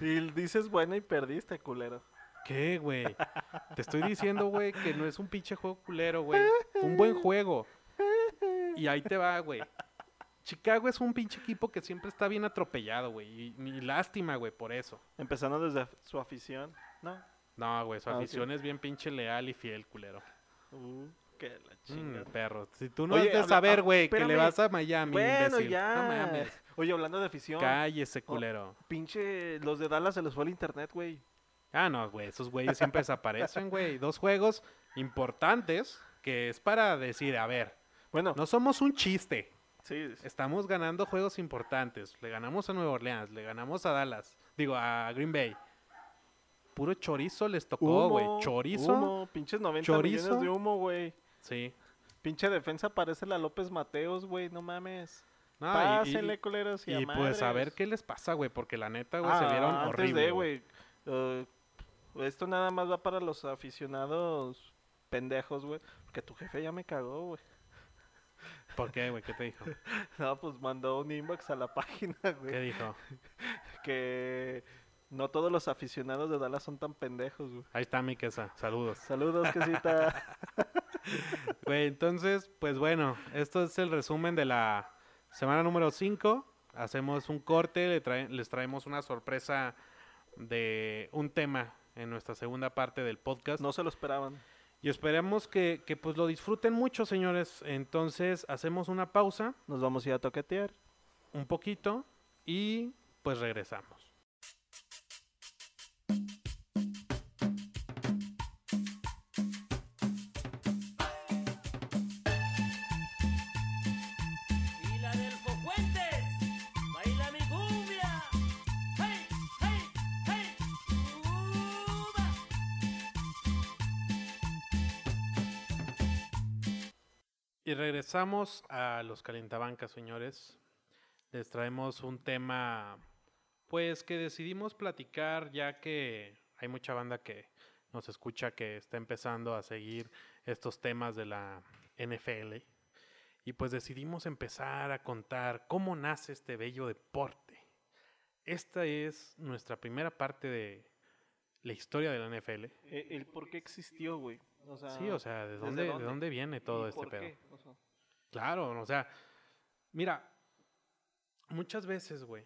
Y dices bueno y perdiste, culero. ¿Qué, güey? Te estoy diciendo, güey, que no es un pinche juego culero, güey. Fue un buen juego. Y ahí te va, güey. Chicago es un pinche equipo que siempre está bien atropellado, güey. Y, y lástima, güey, por eso. Empezando desde su afición. No. No, güey, su Ah, afición es bien pinche leal y fiel, culero. Uh, que la Mm, chingada. perro. Si tú no Oye, has de habla- saber, ah, güey, que le vas a Miami, bueno, imbécil. ya. No mames. Oye, hablando de afición. Cállese, culero. Pinche, los de Dallas se les fue el internet, güey. Ah, no, güey, esos güeyes siempre desaparecen, güey. Dos juegos importantes que es para decir, a ver, Bueno, no somos un chiste. Sí, sí. Estamos ganando juegos importantes. Le ganamos a Nueva Orleans, le ganamos a Dallas, digo, a Green Bay. Puro chorizo les tocó, güey. Chorizo. Humo, pinches 90 chorizo. millones de humo, güey. Sí. Pinche defensa parece la López Mateos, güey, no mames. No, y- y- Pásenle, culeros, y, y, a pues a ver qué les pasa, güey, porque la neta, güey, se Ah, vieron antes horrible. de, güey. eh, esto nada más va para los aficionados pendejos, güey. Porque tu jefe ya me cagó, güey. ¿Por qué, güey? ¿Qué te dijo? No, pues mandó un inbox a la página, ¿Qué güey. dijo? Que no todos los aficionados de Dallas son tan pendejos, güey. Ahí está mi quesa. Saludos. Saludos, quesita. Güey, entonces, pues bueno, esto es el resumen de la semana número 5. Hacemos un corte, le trae- les traemos una sorpresa de un tema en nuestra segunda parte del podcast. no se lo esperaban. Y esperemos que, que, pues lo disfruten mucho, señores. Entonces, hacemos una pausa, Nos vamos a ir a toquetear. un poquito, y pues regresamos. Y regresamos a los calentabancas, señores. Les traemos un tema, pues que decidimos platicar ya que hay mucha banda que nos escucha que está empezando a seguir estos temas de la NFL. Y pues decidimos empezar a contar cómo nace este bello deporte. Esta es nuestra primera parte de la historia de la NFL. Eh, el por qué existió, güey. O sea, Sí, o sea, ¿de ¿desde dónde, de dónde? viene todo ¿y este pedo? qué? O sea, Claro, o sea, mira, muchas veces, güey,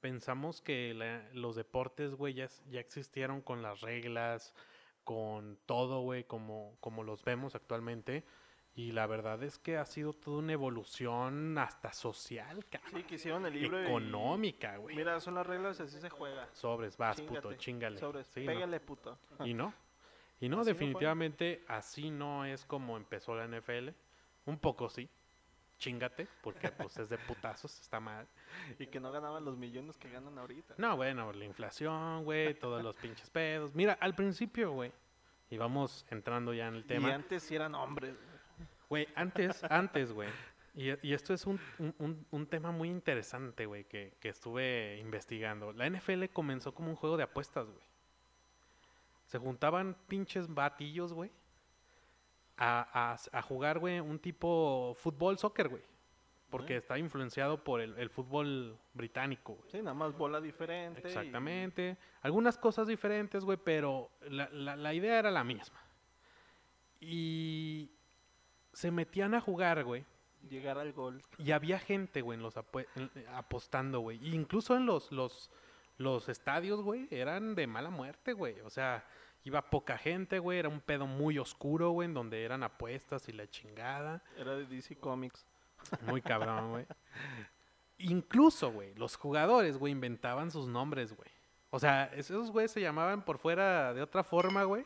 pensamos que la- los deportes, güey, ya, ya existieron con las reglas, con todo, güey, como, como los vemos actualmente. Y la verdad es que ha sido toda una evolución hasta social, cabrón. sí, que hicieron el libro Económica, güey. Mira, son las reglas, así se juega. Sobres, vas, puto, chingale. Sobres, Sí, ¿no? pégale, puto. Y no. Y no, Así no definitivamente así no es como empezó la NFL. Un poco sí. Chingate, porque pues es de putazos, está mal. Y que no ganaban los millones que ganan ahorita. No, bueno, la inflación, güey, todos los pinches pedos. Mira, al principio, güey, y vamos entrando ya en el Y tema. antes sí eran hombres. güey. Güey, antes, antes, güey. Y, y esto es un, un- un- un tema muy interesante, güey, que, que estuve investigando. La NFL comenzó como un juego de apuestas, güey. Se juntaban pinches batillos, güey, a, a- a jugar, güey, un tipo fútbol, soccer, güey. Porque está influenciado por el, el fútbol británico, güey. Sí, nada más bola diferente. y- Exactamente. Algunas cosas diferentes, güey, pero la, la- la idea era la misma. Y se metían a jugar, güey. Llegar al gol. Y había gente, güey, en los en- apostando, güey. Incluso en los, los, los estadios, güey, eran de mala muerte, güey. O sea, Iba poca gente, güey. Era un pedo muy oscuro, güey, en donde eran apuestas y la chingada. Era de DC Comics. Muy cabrón, güey. Incluso, güey, los jugadores, güey, inventaban sus nombres, güey. O sea, esos güeyes se llamaban por fuera de otra forma, güey.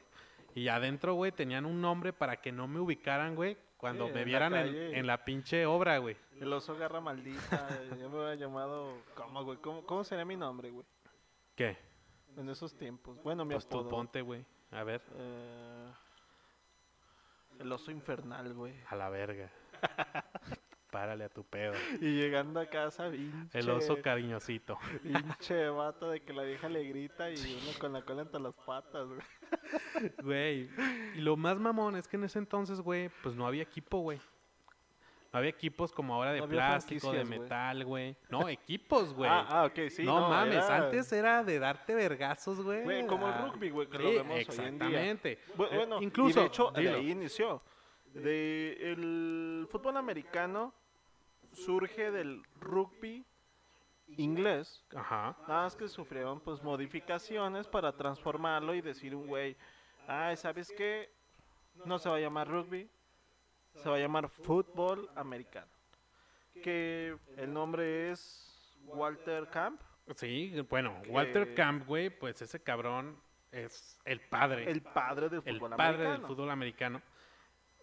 Y adentro, güey, tenían un nombre para que no me ubicaran, güey, cuando Sí, me en la vieran en, la pinche obra, güey. El oso garra maldita. yo me hubiera llamado. ¿Cómo, güey? ¿Cómo, cómo sería mi nombre, güey? ¿Qué? En esos tiempos. Bueno, mi Pues apodo. ponte, güey. A ver, Eh, el oso infernal, güey. a la verga. Párale a tu pedo. Y llegando a casa, pinche, El oso cariñosito. pinche vato de que la vieja le grita y uno con la cola entre las patas, güey. Güey. Y lo más mamón es que en ese entonces, güey, pues no había equipo, güey. No había equipos como ahora de No plástico, de metal, güey. No, equipos, güey. Ah, ah, ok, sí. no, mames, era- antes era de darte vergazos, güey. Güey, como el Ah, rugby, güey, que lo vemos hoy en día. exactamente. Eh, Bueno, incluso, y de hecho, de ahí inició. De el fútbol americano surge del rugby inglés. Ajá. Nada más que sufrieron pues modificaciones para transformarlo y decir un güey, ay, ¿sabes qué? No se va a llamar rugby, se va a llamar fútbol americano. Que el nombre es Walter Camp, Sí, bueno, Walter Camp, güey, pues ese cabrón es el padre. el padre del el fútbol padre del americano. fútbol americano.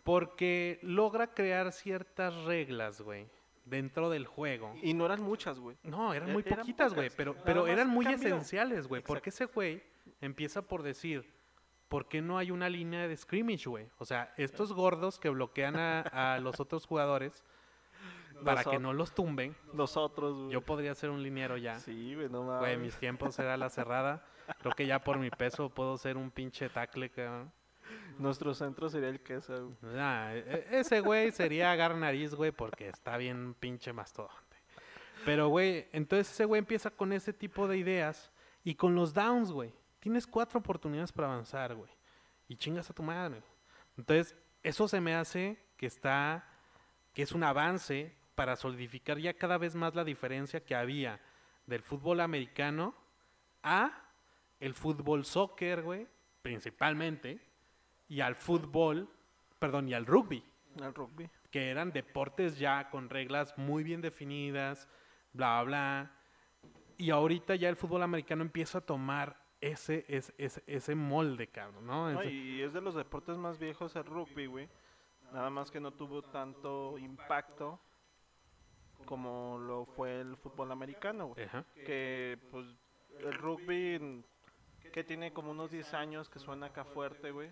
Porque logra crear ciertas reglas, güey, dentro del juego. Y no eran muchas, güey. No, eran E- muy eran poquitas, güey, pero, pero eran muy cambió. esenciales, güey. Porque ese güey empieza por decir, ¿por qué no hay una línea de scrimmage, güey? O sea, estos gordos que bloquean a, a los otros jugadores para que no los tumben, Nosotros, güey. yo podría ser un liniero ya. Sí, güey, no Güey, mames. en mis tiempos era la cerrada. Creo que ya por mi peso puedo ser un pinche tackle, cabrón. Nuestro centro sería el queso, güey. Nah, e- e- ese güey sería agar nariz, güey, porque está bien pinche mastodonte. Pero, güey, entonces ese güey empieza con ese tipo de ideas y con los downs, güey. Tienes cuatro oportunidades para avanzar, güey. Y chingas a tu madre. Entonces, eso se me hace que está, que es un avance para solidificar ya cada vez más la diferencia que había del fútbol americano a el fútbol soccer, güey, principalmente, y al fútbol, perdón, y al rugby, El rugby. que eran deportes ya con reglas muy bien definidas, bla, bla. Y ahorita ya el fútbol americano empieza a tomar ese, ese, ese, ese molde, cabrón, ¿no? No, Ese- y es de los deportes más viejos el rugby, güey. Nada más que no tuvo tanto impacto como lo fue el fútbol americano, güey. Ajá. Que, pues, el rugby, que tiene como unos 10 años que suena acá fuerte, güey.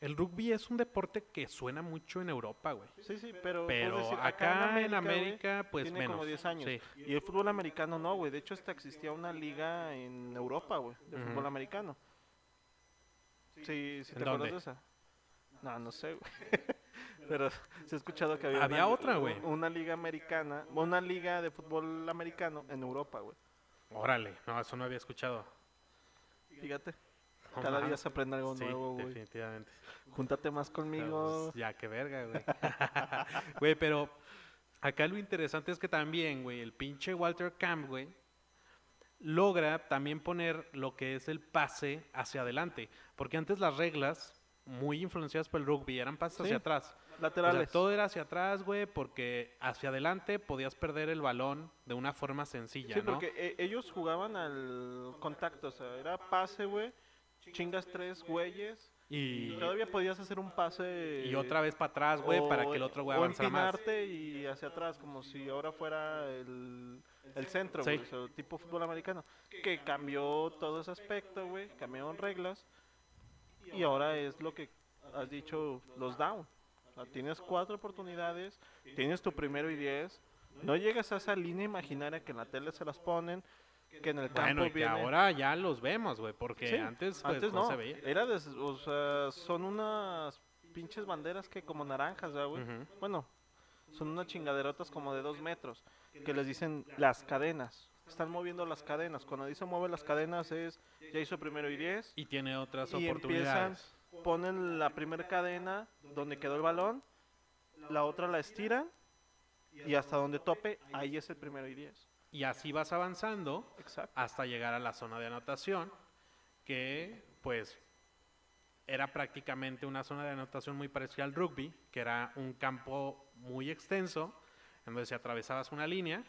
El rugby es un deporte que suena mucho en Europa, güey. Sí, sí, pero... Pero decir, acá en América, pues tiene menos. como 10 años. Sí. Y el fútbol americano no, güey. De hecho, hasta existía una liga en Europa, güey, de fútbol americano. Sí, sí, ¿En ¿te acuerdas de esa? No, no sé, güey. Pero sí he escuchado que había, Había una, otra, güey. Una liga americana, una liga de fútbol americano en Europa, güey. Órale, no, eso no había escuchado. Fíjate, Cada día se aprende algo Sí, nuevo, güey. definitivamente. Júntate más Pero, conmigo. pues, ya, qué verga, güey. Güey, pero acá lo interesante es que también, güey, el pinche Walter Camp, güey, logra también poner lo que es el pase hacia adelante. Porque antes las reglas, muy influenciadas por el rugby, eran pases Sí, hacia atrás. O sea, Laterales. todo era hacia atrás, güey, porque hacia adelante podías perder el balón de una forma sencilla, Sí, ¿no? porque eh, ellos jugaban al contacto, o sea, era pase, güey. Chingas tres güeyes. Y, todavía podías hacer un pase. y otra vez para atrás, güey, para que el otro güey avanzara más. y hacia atrás, como si ahora fuera el, el centro, Sí. güey, o sea, tipo fútbol americano. Que cambió todo ese aspecto, güey, cambiaron reglas. Y ahora es lo que has dicho, los down. O sea, tienes cuatro oportunidades, tienes tu primero y diez. No llegas a esa línea imaginaria que en la tele se las ponen, que en el campo Bueno, y que viene. ahora ya los vemos, güey, porque Sí, antes, pues, Antes no, no, se veía. era de, o sea, son unas pinches banderas que como naranjas, ¿verdad, güey? Ujú. Bueno, son unas chingaderotas como de dos metros, que les dicen las cadenas. Están moviendo las cadenas. Cuando dice mueve las cadenas es, ya hizo primero y diez, Y tiene otras y empiezan, oportunidades. ponen la primera cadena donde quedó el balón, la otra la estiran, y hasta donde tope, ahí es el primero y diez. Y así vas avanzando Exacto. hasta llegar a la zona de anotación, que pues era prácticamente una zona de anotación muy parecida al rugby, que era un campo muy extenso, en donde si atravesabas una línea,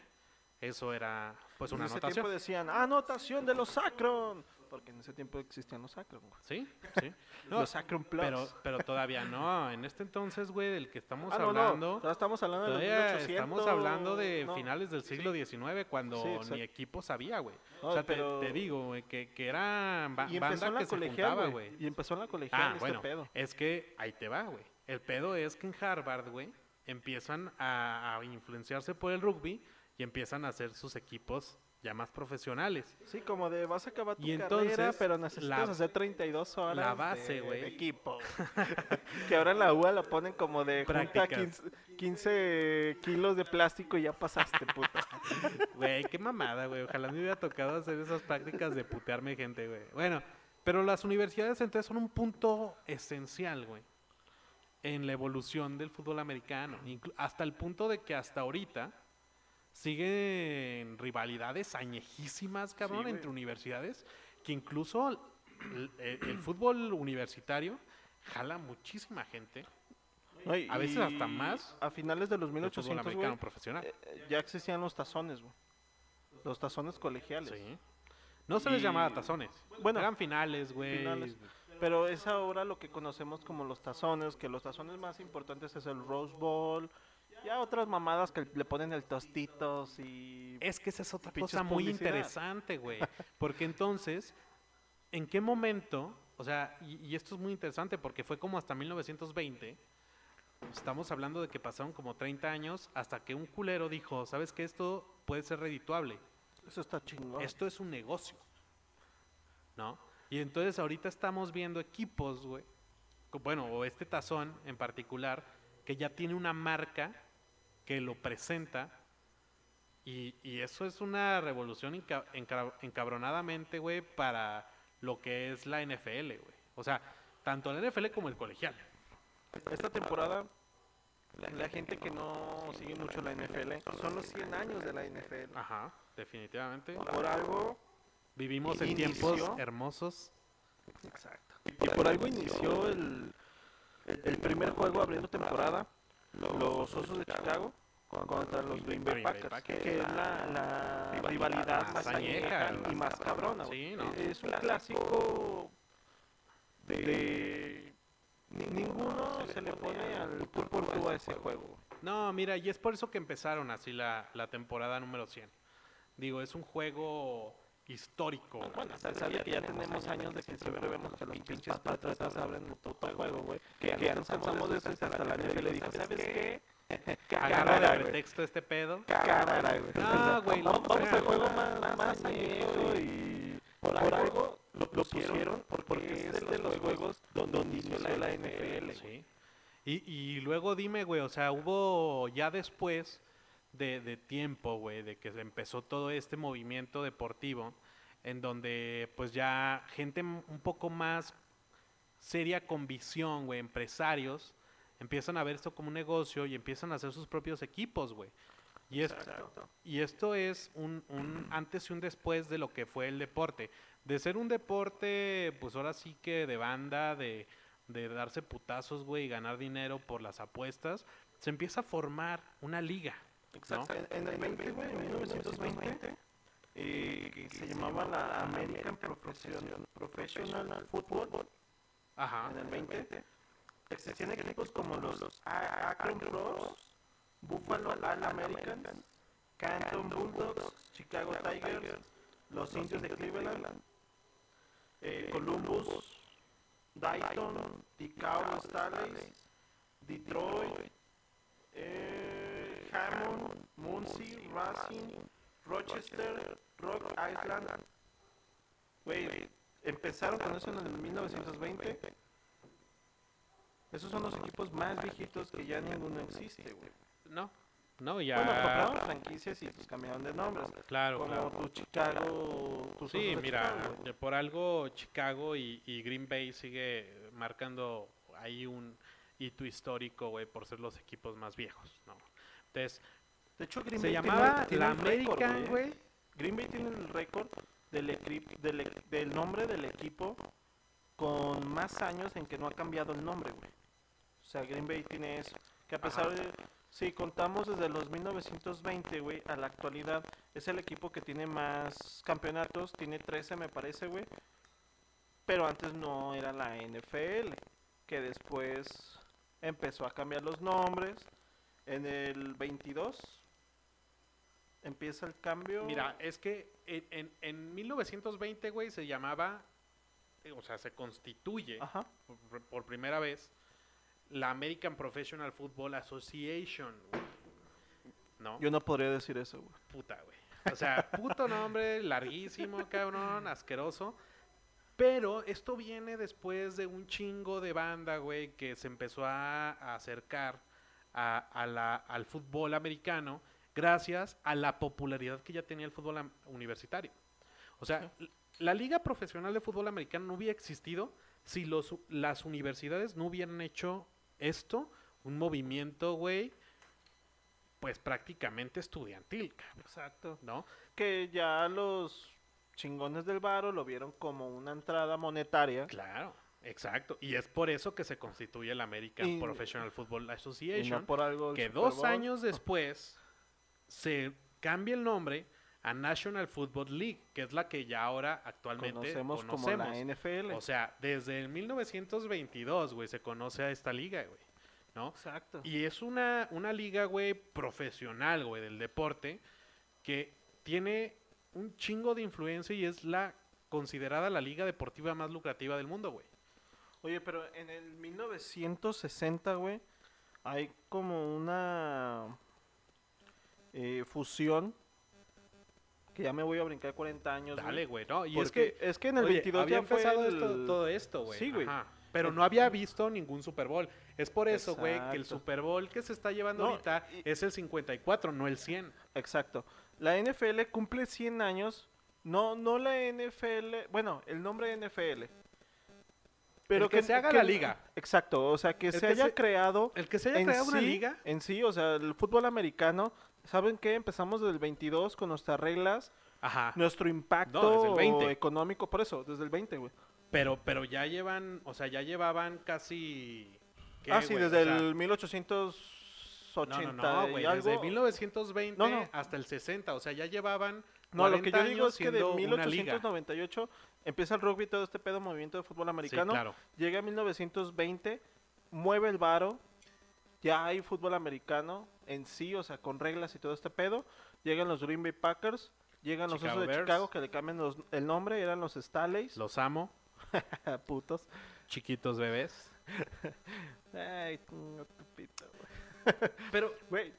eso era pues una en ese anotación. tiempo decían, anotación de los Akron. Porque en ese tiempo existían los güey. Sí, sí. No, los Akron Plus. pero, pero todavía no. En este entonces, güey, del que estamos ah, no, hablando, no. Estamos hablando de los todavía 1800. estamos hablando de no. finales del siglo XIX, cuando Sí, ni equipos había, güey. O sea, te- pero- te, digo, güey, que, que era ba- Y banda en la que se juntaba, güey. güey. Y empezó en la colegial Ah, este bueno, pedo. es que ahí te va, güey. El pedo es que en Harvard, güey, empiezan a, a influenciarse por el rugby y empiezan a hacer sus equipos ya más profesionales. Sí, como de vas a acabar tu Y carrera, entonces, pero necesitas la- hacer 32 horas la base, de- güey. de equipo. que ahora en la UA la ponen como de junta Prácticas. 15, 15 kilos de plástico y ya pasaste, puta. Güey, qué mamada, güey. Ojalá me hubiera tocado hacer esas prácticas de putearme gente, güey. Bueno, pero las universidades entonces son un punto esencial, güey, en la evolución del fútbol americano. Inclu- hasta el punto de que hasta ahorita siguen rivalidades añejísimas, cabrón, güey. entre universidades, que incluso el, el- el fútbol universitario jala muchísima gente No, y- A veces hasta más A finales de los del fútbol 1800, americano güey, profesional. eh, ya existían los tazones, güey. Los tazones colegiales. Sí. No se les Y- llamaba tazones. Bueno, eran finales, güey. Pero es ahora lo que conocemos como los tazones, que los tazones más importantes es el Rose Bowl, ya otras mamadas que le ponen el tostitos y... Es que esa es otra cosa muy interesante, güey. Porque entonces, ¿en qué momento? O sea, y, y esto es muy interesante porque fue como hasta 1920. Estamos hablando de que pasaron como 30 años hasta que un culero dijo, ¿sabes qué? Esto puede ser redituable. Eso está chingón. Esto es un negocio. ¿No? Y entonces ahorita estamos viendo equipos, güey. Bueno, o este tazón en particular, que ya tiene una marca que lo presenta. Y, y eso es una revolución enca- enca- encabronadamente, güey, para lo que es la NFL, güey. O sea, tanto la NFL como el colegial. Esta temporada, la, gente que no sigue mucho la NFL, son los 100 años de la NFL. Ajá, definitivamente. Por algo, Vivimos en Inició. tiempos hermosos. exacto. Y por algo inició el, el primer juego abriendo temporada, los Osos de Chicago contra los Green Bay Packers, que es la, la rivalidad Más añeja, y más cabrona. güey. Sí, ¿no? Es un clásico de... Ninguno se le pone al por por a ese juego. No, mira, y es por eso que empezaron así la, la temporada número 100. Digo, es un juego histórico. Bueno, sabe que ya tenemos años de que siempre vemos que los pinches patriotas abren un puto juego, güey. Que ya nos cansamos de eso hasta la NFL le dijo, ¿sabes qué? Agarra de pretexto este pedo. Cámara, güey. No, güey, Vamos, al juego más, más añejo y por algo lo, pusieron porque es de los juegos donde inició la NFL. Sí. Y, y luego dime, güey, o sea, hubo ya después de, de tiempo, güey, de que se empezó todo este movimiento deportivo, en donde pues ya gente un poco más seria con visión, güey, empresarios, empiezan a ver esto como un negocio y empiezan a hacer sus propios equipos, güey. Y, es, Exacto. y esto es un, un antes y un después de lo que fue el deporte. De ser un deporte, pues ahora sí que de banda, de, de darse putazos, güey, y ganar dinero por las apuestas, se empieza a formar una liga. ¿No? Exacto. En, en el 20, güey, en 1920, eh, que se llamaba la American Professional, Professional Football. Ajá. En el 20 existían equipos como los A- Akron Pros, Buffalo All Americans, Canton Bulldogs, Chicago Tigers, los Indios de Cleveland, eh, Columbus, Dayton, Ticao Stars, Detroit, eh, Hammond, Muncie, Racing, Rochester, Rock Island. Güey, empezaron con eso en el 1920. Esos son los equipos más viejitos que ya ninguno existe, güey. No, no, ya. Bueno, compraron franquicias y pues cambiaron de nombres. claro, como claro. tu Chicago, tus Sí, mira, Chicago, güey. de- por algo Chicago y, y Green Bay sigue marcando ahí un hito histórico, güey, por ser los equipos más viejos, ¿no? Entonces, De hecho, Green se Bay llamaba tiene la American, güey. güey. Green Bay tiene el récord del, del, e- del nombre del equipo con más años en que no ha cambiado el nombre, güey. O sea, Green Bay tiene eso. Que a pesar Ajá. de, si contamos desde los 1920, güey, a la actualidad, es el equipo que tiene más campeonatos, tiene 13 me parece, güey. Pero antes no era la NFL, que después empezó a cambiar los nombres. En el 22 empieza el cambio. Mira, es que en, en, en 1920, güey, se llamaba, eh, o sea, se constituye Ajá. por, por primera vez la American Professional Football Association, güey. ¿No? Yo no podría decir eso, güey. Puta, güey. O sea, puto nombre, larguísimo, cabrón, asqueroso. Pero esto viene después de un chingo de banda, güey, que se empezó a, a acercar a, a la- al fútbol americano gracias a la popularidad que ya tenía el fútbol universitario. O sea, la liga profesional de fútbol americano no hubiera existido si los, las universidades no hubieran hecho esto, un movimiento, güey, pues prácticamente estudiantil, cabrón, Exacto. ¿no? Que ya los chingones del varo lo vieron como una entrada monetaria. Claro, exacto. Y es por eso que se constituye la American Y- Professional Football no Association, por algo que dos años después se cambia el nombre a National Football League, que es la que ya ahora actualmente conocemos, conocemos. como la NFL. O sea, desde el 1922, güey, se conoce a esta liga, güey, ¿no? Exacto. Y es una, una liga, güey, profesional, güey, del deporte, que tiene un chingo de influencia y es la considerada la liga deportiva más lucrativa del mundo, güey. Oye, pero en el 1960, güey, hay como una eh, fusión que ya me voy a brincar 40 años. Dale, güey, ¿no? Y es que, es que en el oye, 22 había ya fue empezado el- esto- todo esto, güey. Sí, güey. Pero no había visto ningún Super Bowl. Es por eso, güey, que el. Super Bowl que se está llevando No, ahorita y- es el 54, no el 100. Exacto. La NFL cumple 100 años. No, no la NFL. Bueno, el nombre NFL. El que se haga la liga. Exacto. O sea, que El se que haya se- creado. El que se haya creado una liga, En sí, o sea, el fútbol americano. ¿Saben qué? Empezamos desde el 22 con nuestras reglas. ajá. Nuestro impacto No, desde el 20. económico. Por eso, desde el 20, güey. Pero, pero ya llevan, o sea, ya llevaban casi. ¿qué, Ah, sí? O desde sea, el 1880 No, no, y algo. Desde 1920 No, no. hasta el 60. O sea, ya llevaban. No, lo que 40 yo digo es que de siendo una liga. 1898 empieza el rugby, todo este pedo, movimiento de fútbol Sí, americano. claro. Llega a 1920, mueve el varo, ya hay fútbol americano en sí, o sea, con reglas y todo este pedo. Llegan los Green Bay Packers, llegan los Chicago Osos de Bears. Chicago que le cambian los- el nombre, eran los Staleys, Los amo, putos. chiquitos bebés. Ay, chinga tu pito, güey. Pero, Güey,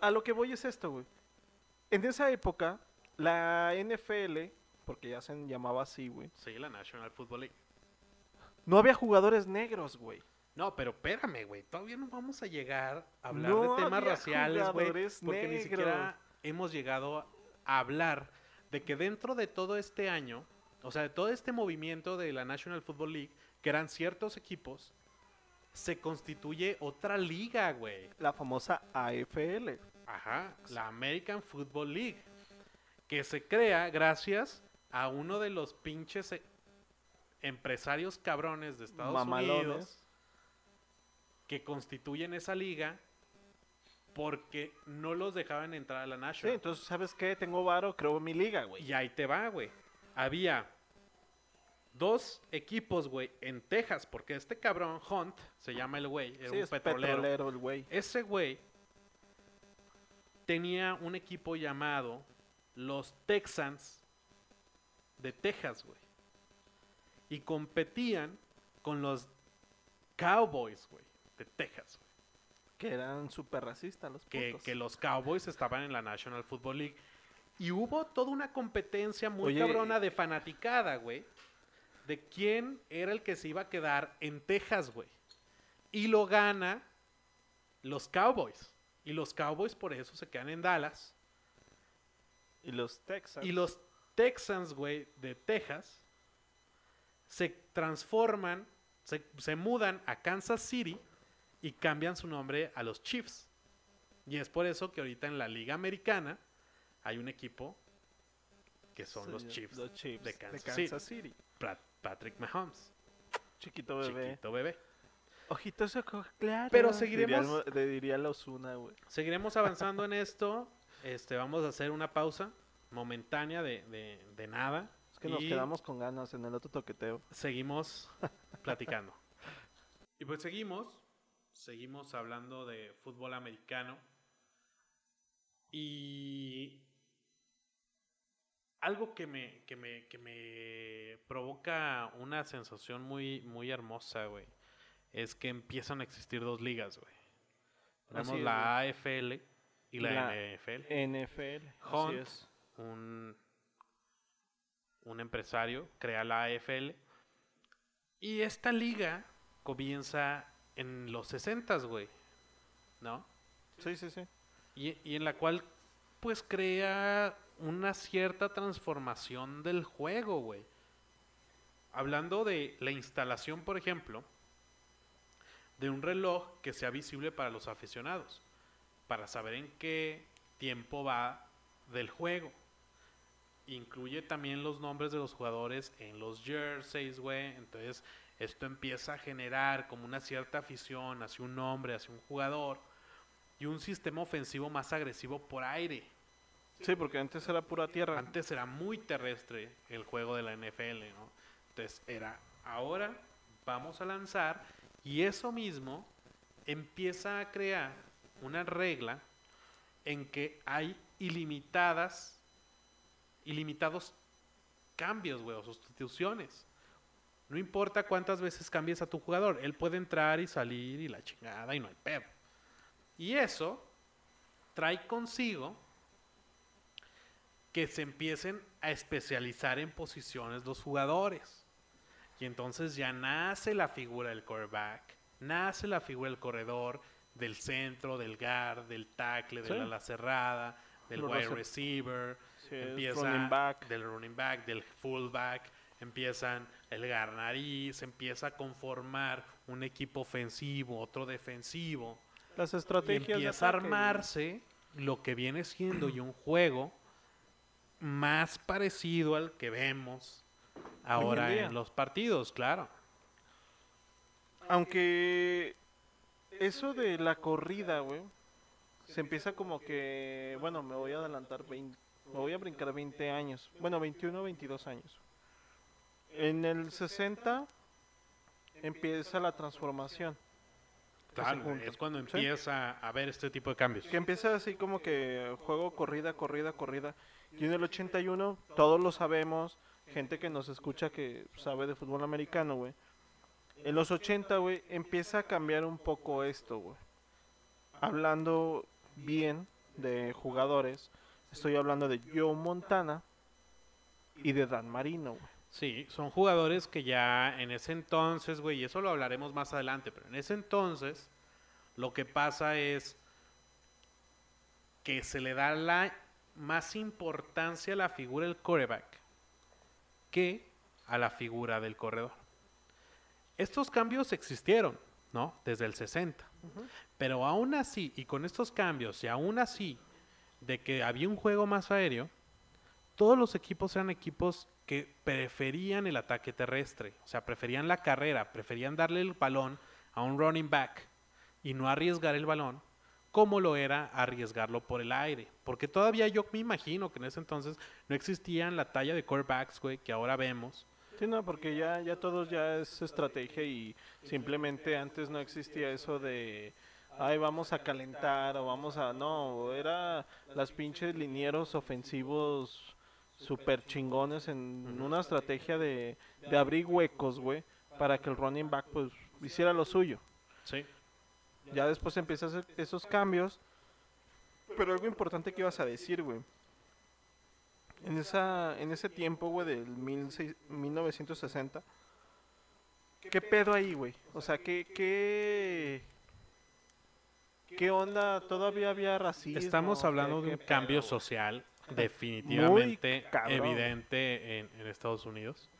a lo que voy es esto, güey. En esa época, la NFL, porque ya se llamaba así, güey, sí, la National Football League. no había jugadores negros, güey. No, pero espérame, güey. Todavía no vamos a llegar a hablar No de temas raciales, güey. Porque ni siquiera hemos llegado a hablar de que dentro de todo este año, o sea, de todo este movimiento de la National Football League, que eran ciertos equipos, se constituye otra liga, güey. La famosa AFL. Ajá, la American Football League, que se crea gracias a uno de los pinches eh, empresarios cabrones de Estados Mamalones. Unidos que constituyen esa liga porque no los dejaban entrar a la Sí, National. entonces, ¿sabes qué? Tengo varo, creo mi liga, güey. y ahí te va, güey. Había dos equipos, güey, en Texas, porque este cabrón Hunt, se llama el güey, era Sí, un es petrolero. petrolero el güey. Ese güey tenía un equipo llamado los Texans de Texas, güey. Y competían con los Cowboys, güey, de Texas. güey. Que eran súper racistas los Que, putos. que los Cowboys estaban en la National Football League. Y hubo toda una competencia muy Oye, cabrona de fanaticada, güey. De quién era el que se iba a quedar en Texas, güey. Y lo gana los Cowboys. Y los Cowboys por eso se quedan en Dallas. Y los Texans. Y los Texans, güey, de Texas, se transforman, se, se mudan a Kansas City y cambian su nombre a los Chiefs. Y es por eso que ahorita en la Liga Americana hay un equipo que son los Chiefs, los Chiefs de Kansas, City. City. Pat- Patrick Mahomes. Chiquito bebé. chiquito bebé. Ojitos ojos claros. Pero Diría, seguiremos- le diría la Osuna, güey. Seguiremos avanzando en esto. Este, vamos a hacer una pausa momentánea de, de- de nada. Es que nos quedamos con ganas en el otro toqueteo. Seguimos platicando. Y pues seguimos. Seguimos hablando de fútbol americano. Y algo que me, que me, que me provoca una sensación muy, muy hermosa, güey, es que empiezan a existir dos ligas, güey. Tenemos la AFL y la, La NFL. NFL. Así Hunt. es. Un, un empresario crea la AFL. Y esta liga comienza en los 60, güey. ¿No? Sí, sí, sí. y, y en la cual pues crea una cierta transformación del juego, güey. Hablando de la instalación, por ejemplo, de un reloj que sea visible para los aficionados, para saber en qué tiempo va del juego. Incluye también los nombres de los jugadores en los jerseys, güey. Entonces, esto empieza a generar como una cierta afición hacia un nombre, hacia un jugador y un sistema ofensivo más agresivo por aire. Sí, porque antes era pura tierra. Antes era muy terrestre el juego de la NFL, ¿no? Entonces era, ahora vamos a lanzar y eso mismo empieza a crear una regla en que hay ilimitadas, ilimitados cambios, güey, o sustituciones. No importa cuántas veces cambies a tu jugador, él puede entrar y salir y la chingada y no hay pedo. Y eso trae consigo que se empiecen a especializar en posiciones los jugadores. Y entonces ya nace la figura del quarterback, nace la figura del corredor, del centro, del guard, del tackle, del Sí. ala cerrada, del wide receiver, Sí, empieza running back. del running back, del fullback, empiezan el garnariz, empieza a conformar un equipo ofensivo, otro defensivo Las y estrategias. de empieza a armarse lo que viene siendo y un juego más parecido al que vemos ahora día. en los partidos, claro. Aunque eso de la corrida, güey, se empieza como que, bueno, me voy a adelantar 20, me voy a brincar 20 años, bueno, 21, 22 años. En el 60 empieza la transformación, Claro, es cuando Sí. empieza a haber este tipo de cambios. que empieza así como que juego corrida, corrida, corrida. Y en el 81, todos lo sabemos, gente que nos escucha que sabe de fútbol americano, güey. En los 80, güey, empieza a cambiar un poco esto, güey. Hablando bien de jugadores, estoy hablando de Joe Montana y de Dan Marino, güey. Sí, son jugadores que ya en ese entonces, güey, y eso lo hablaremos más adelante, pero en ese entonces lo que pasa es que se le da la más importancia a la figura del quarterback que a la figura del corredor. Estos cambios existieron, ¿no? Desde el 60. Pero aún así, y con estos cambios, y aún así, de que había un juego más aéreo, todos los equipos eran equipos que preferían el ataque terrestre, o sea, preferían la carrera, preferían darle el balón a un running back y no arriesgar el balón como lo era arriesgarlo por el aire. Porque todavía yo me imagino que en ese entonces no existían la talla de quarterbacks, güey, que ahora vemos. Sí, no, porque ya, ya todos ya es estrategia y simplemente antes no existía eso de, ay, vamos a calentar o vamos a, no, era las pinches linieros ofensivos super chingones en una estrategia de, de abrir huecos, güey, para que el running back pues hiciera lo suyo. Sí. Ya después empieza a hacer esos cambios. Pero algo importante que ibas a decir, güey. En, esa, en ese tiempo, güey, del 16 1960. ¿Qué pedo ahí, güey? O sea, ¿qué, qué, qué onda? ¿Todavía había racismo? Estamos ¿Qué- hablando de un cambio social definitivamente evidente en, en Estados Unidos.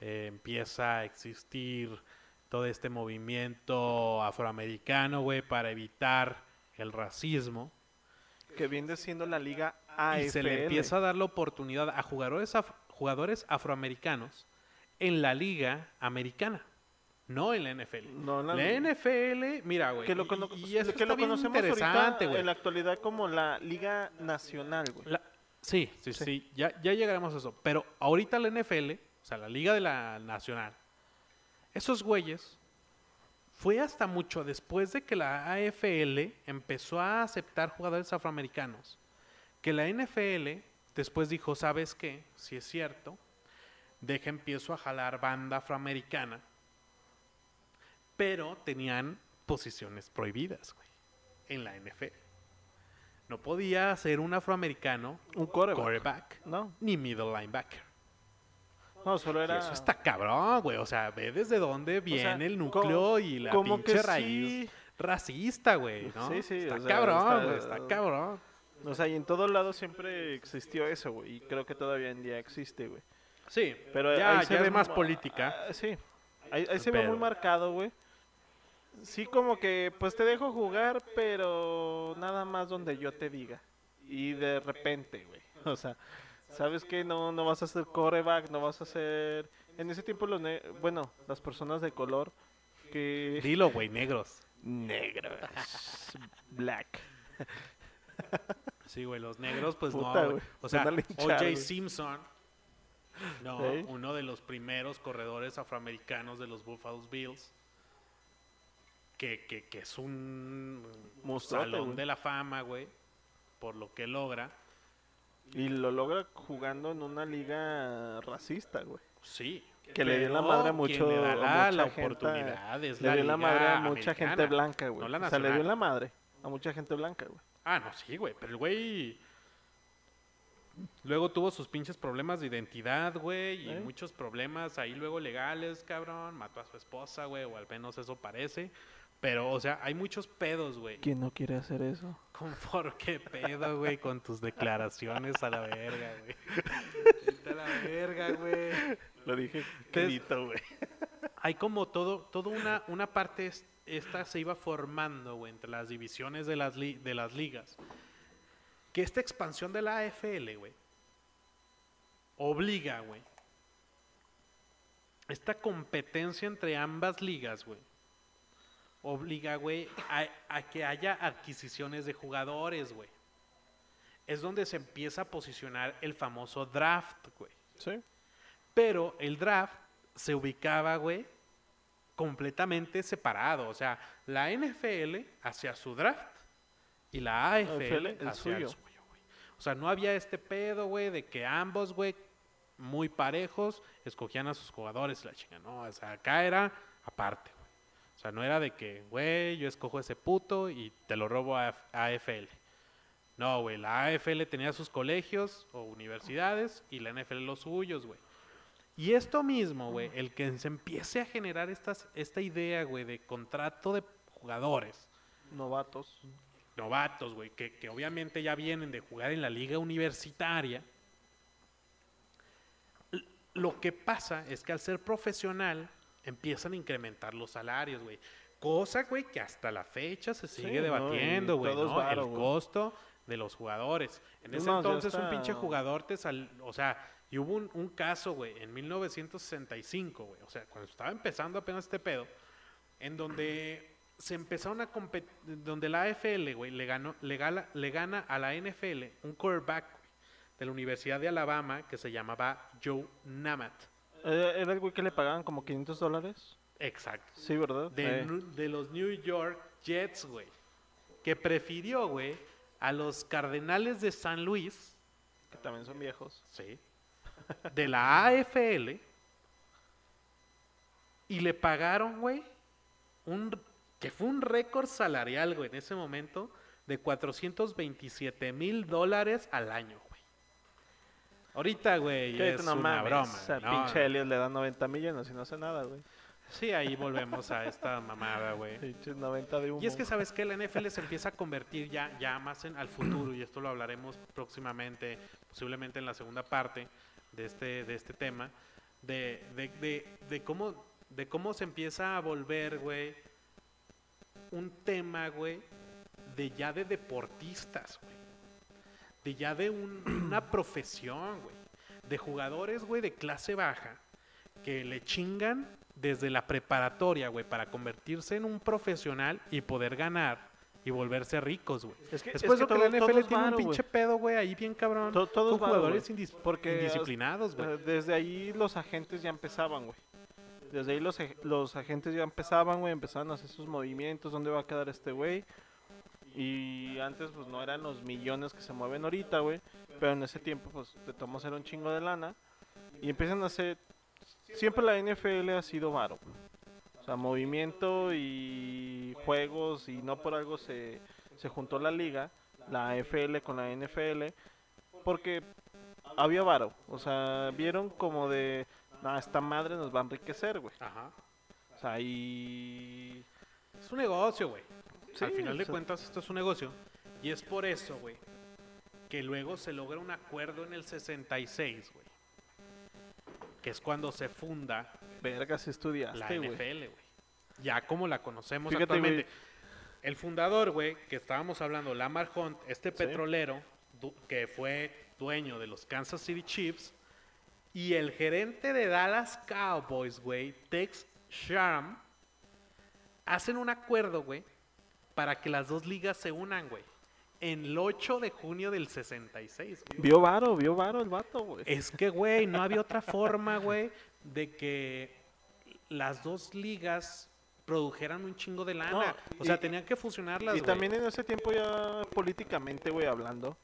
Eh, empieza a existir todo este movimiento afroamericano, güey, para evitar el racismo. Que viene siendo la liga AFL. Y se le empieza a dar la oportunidad a jugadores, af- jugadores afroamericanos en la liga americana. No en la NFL. No, la- La NFL, mira, güey. que lo, cono- y eso que lo conocemos interesante, ahorita güey. en la actualidad como la Liga Nacional, güey. La- sí, sí, Sí. sí, ya, ya llegaremos a eso. Pero ahorita la NFL, o sea, la Liga de la Nacional, esos güeyes, fue hasta mucho después de que la AFL empezó a aceptar jugadores afroamericanos, que la NFL después dijo, ¿sabes qué? Si es cierto, deja empiezo a jalar banda afroamericana, pero tenían posiciones prohibidas, güey, en la NFL. No podía ser un afroamericano Un quarterback. quarterback No, ni middle linebacker. no, solo Y era... eso está cabrón, güey. O sea, ve desde dónde viene el núcleo y la como pinche que raíz sí. racista, güey, ¿no? Sí, sí, Está o sea, cabrón, está- güey. Está cabrón. O sea, y en todos lados siempre existió eso, güey. Y creo que todavía en día existe, güey. Sí, Pero ya, ahí se ya ve es más política. ah, sí. Ahí, ahí se ve muy marcado, güey. Sí, como que, pues te dejo jugar, pero nada más donde yo te diga. Y de repente, güey. O sea, ¿sabes qué? No, no vas a hacer coreback, no vas a hacer... En ese tiempo, los ne- bueno, las personas de color que... Dilo, güey, negros. Negros. Black. Sí, güey, los negros, pues Puta, no. O se sea, O.J. Simpson, no, Ey. uno de los primeros corredores afroamericanos de los Buffalo Bills, que, que, que es un salón güey. de la fama, güey, por lo que logra. Y lo logra jugando en una liga racista, güey. Sí. Que le dio la madre a mucho- le da a la, mucha la gente- oportunidad es Le la dio la madre a mucha gente blanca, güey. no o sea, le dio la madre a mucha gente blanca, güey. Ah, no, sí, güey. Pero el güey. Luego tuvo sus pinches problemas de identidad, güey. Y ¿Eh? muchos problemas ahí luego legales, cabrón. Mató a su esposa, güey. O al menos eso parece. Pero, o sea, hay muchos pedos, güey. ¿Quién no quiere hacer eso? ¿Por qué pedo, güey? Con tus declaraciones a la verga, güey. A la verga, güey. Lo dije quedito, güey. hay como todo, todo una, una parte, es- esta se iba formando, güey, entre las divisiones de las, li- de las ligas. Que esta expansión de la AFL, güey, obliga, güey, esta competencia entre ambas ligas, güey, obliga, güey, a, a que haya adquisiciones de jugadores, güey. Es donde se empieza a posicionar el famoso draft, güey. Sí. Pero el draft se ubicaba, güey, completamente separado. O sea, la NFL hacia su draft y la AFL el hacia el suyo. güey. O sea, no había este pedo, güey, de que ambos, güey, muy parejos, escogían a sus jugadores la chinga. No, o sea, acá era aparte, güey. O sea, no era de que, güey, yo escojo ese puto y te lo robo a AFL. No, güey, la AFL tenía sus colegios o universidades y la NFL los suyos, güey. Y esto mismo, güey, el que se empiece a generar estas, esta idea, güey, de contrato de jugadores, Novatos. novatos, güey, que, que obviamente ya vienen de jugar en la liga universitaria. Lo que pasa es que al ser profesional empiezan a incrementar los salarios, güey. Cosa, güey, que hasta la fecha se sigue debatiendo, güey, ¿no? El costo de los jugadores. En ese No, ya entonces un pinche jugador te sal... O sea, y hubo un, un caso, güey, en 1965, güey. O sea, cuando estaba empezando apenas este pedo, en donde se empezaron a competir, donde la AFL, güey, le, ganó, le, gala- le gana a la NFL un quarterback de la Universidad de Alabama que se llamaba Joe Namath. Eh, ¿Era el güey que le pagaban como 500 dólares? Exacto. Sí, ¿verdad? De, Nu- de los New York Jets, güey. Que prefirió, güey, a los Cardenales de San Luis, que también son viejos. sí, de la AFL, y le pagaron, güey, un, que fue un récord salarial, güey, en ese momento, de 427 mil dólares al año. Ahorita, güey, es no una mames, broma. O sea, ¿no? pinche Elliot le dan 90 millones y no hace nada, güey. Sí, ahí volvemos a esta mamada, güey. Pinches 90 de humo. Y es que sabes que la NFL se empieza a convertir ya, ya más en al futuro, y esto lo hablaremos próximamente, posiblemente en la segunda parte de este, de este tema, de, de, de, de cómo, de cómo se empieza a volver, güey, un tema, güey, de ya de deportistas, güey. De ya de un- una profesión, güey. De jugadores, güey, de clase baja, que le chingan desde la preparatoria, güey, para convertirse en un profesional y poder ganar y volverse ricos, güey. Es que, Después es que todo- la NFL tiene varo, un pinche pedo, güey, ahí bien cabrón. To- todo es con varo, jugadores indis- Porque, indisciplinados, güey. Desde ahí los agentes ya empezaban, güey. Desde ahí los, los agentes ya empezaban, güey, empezaban a hacer sus movimientos, dónde va a quedar este güey. Y antes, pues no eran los millones que se mueven ahorita, güey. Pero en ese tiempo, pues de tomos era un chingo de lana. Y empiezan a hacer. Siempre la NFL ha sido varo. O sea, movimiento y juegos, y no por algo se, se juntó la liga, la AFL con la NFL, porque había varo. O sea, vieron como de, no, esta madre nos va a enriquecer, güey. Ajá. O sea, y... Es un negocio, güey. Al final de sea- cuentas, esto es un negocio. Y es por eso, güey, que luego se logra un acuerdo en el 66, güey. Que es cuando se funda Verga, si la estudiaste, güey. NFL, güey. Ya como la conocemos Fíjate, actualmente. El fundador, güey, que estábamos hablando, Lamar Hunt, este petrolero que fue dueño de los Kansas City Chiefs, y el gerente de Dallas Cowboys, güey, Tex Sharm, hacen un acuerdo, güey, para que las dos ligas se unan, güey. En el 8 de junio del 66, güey. Vio varo, vio varo el vato, güey. Es que, güey, no había otra forma, güey, de que las dos ligas produjeran un chingo de lana. No, o sea, y- tenían que fusionarlas, Y güey. también en ese tiempo ya políticamente, güey, hablando,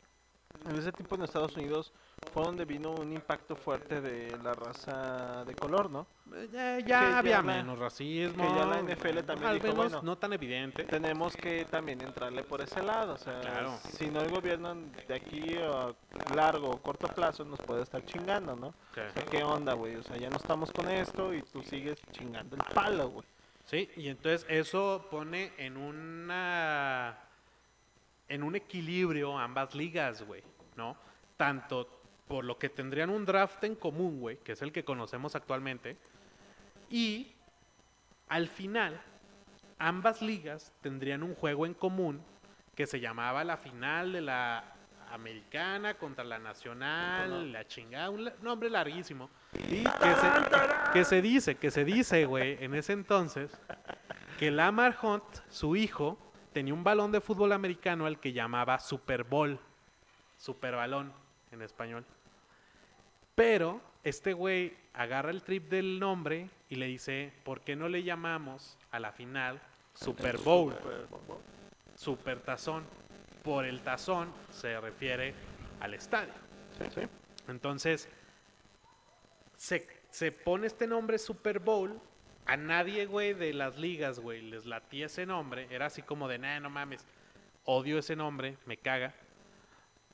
en ese tiempo en Estados Unidos fue donde vino un impacto fuerte de la raza de color, ¿no? Eh, ya, ya había la- menos racismo. que ya la NFL también Al dijo, menos bueno, no tan evidente. Tenemos que también entrarle por ese lado, o sea, Claro. si no el gobierno de aquí a largo o corto plazo nos puede estar chingando, ¿no? O sea, ¿qué onda, güey? O sea, ya no estamos con esto y tú sigues chingando el palo, güey. Sí, y entonces eso pone en una en un equilibrio ambas ligas, güey, ¿no? Tanto por lo que tendrían un draft en común, güey, que es el que conocemos actualmente, y al final ambas ligas tendrían un juego en común que se llamaba la final de la americana contra la nacional, la chingada, un nombre larguísimo. Y que se, que se dice, que se dice, güey, en ese entonces, que Lamar Hunt, su hijo, tenía un balón de fútbol americano al que llamaba Super Bowl. Super balón en español. Pero este güey agarra el trip del nombre y le dice, ¿por qué no le llamamos a la final Super Bowl? Super tazón. Por el tazón se refiere al estadio. Sí, sí. Entonces, se, se pone este nombre Super Bowl. A nadie, güey, de las ligas, güey, les latía ese nombre. Era así como de, nah, no mames, odio ese nombre, me caga.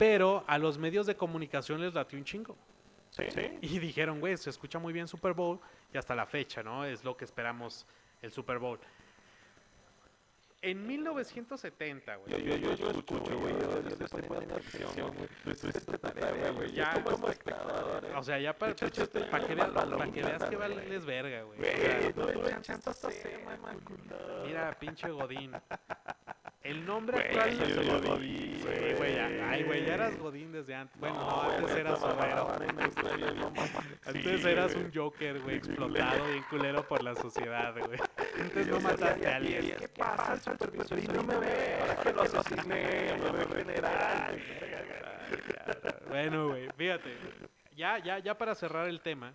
Pero a los medios de comunicación les latió un chingo. Sí, sí. Y dijeron, güey, se escucha muy bien Super Bowl y hasta la fecha, ¿no? Es lo que esperamos el Super Bowl. En 1970, güey. Yo, yo, yo escucho, güey, yo estoy poniendo atención, güey. Estoy tarea, güey. Ya, Yo como espectador, eh. O sea, ya para, yo para que, que güey, veas que vales verga, güey. Güey, no. Mira, pinche Godín. El nombre Güey, actual. yo soy Godín, Sí, güey, ya- Ay, güey, ya eras Godín desde antes. Bueno, no, antes güey, eras obrero. no. Antes Sí, eras güey. un Joker, güey, explotado, bien culero por la sociedad, güey. Antes no mataste a alguien. ¿Qué pasa? El supervisor no me ve. Ahora que lo asesiné, me ve general. Bueno, güey, fíjate. Ya, ya, ya para cerrar el tema.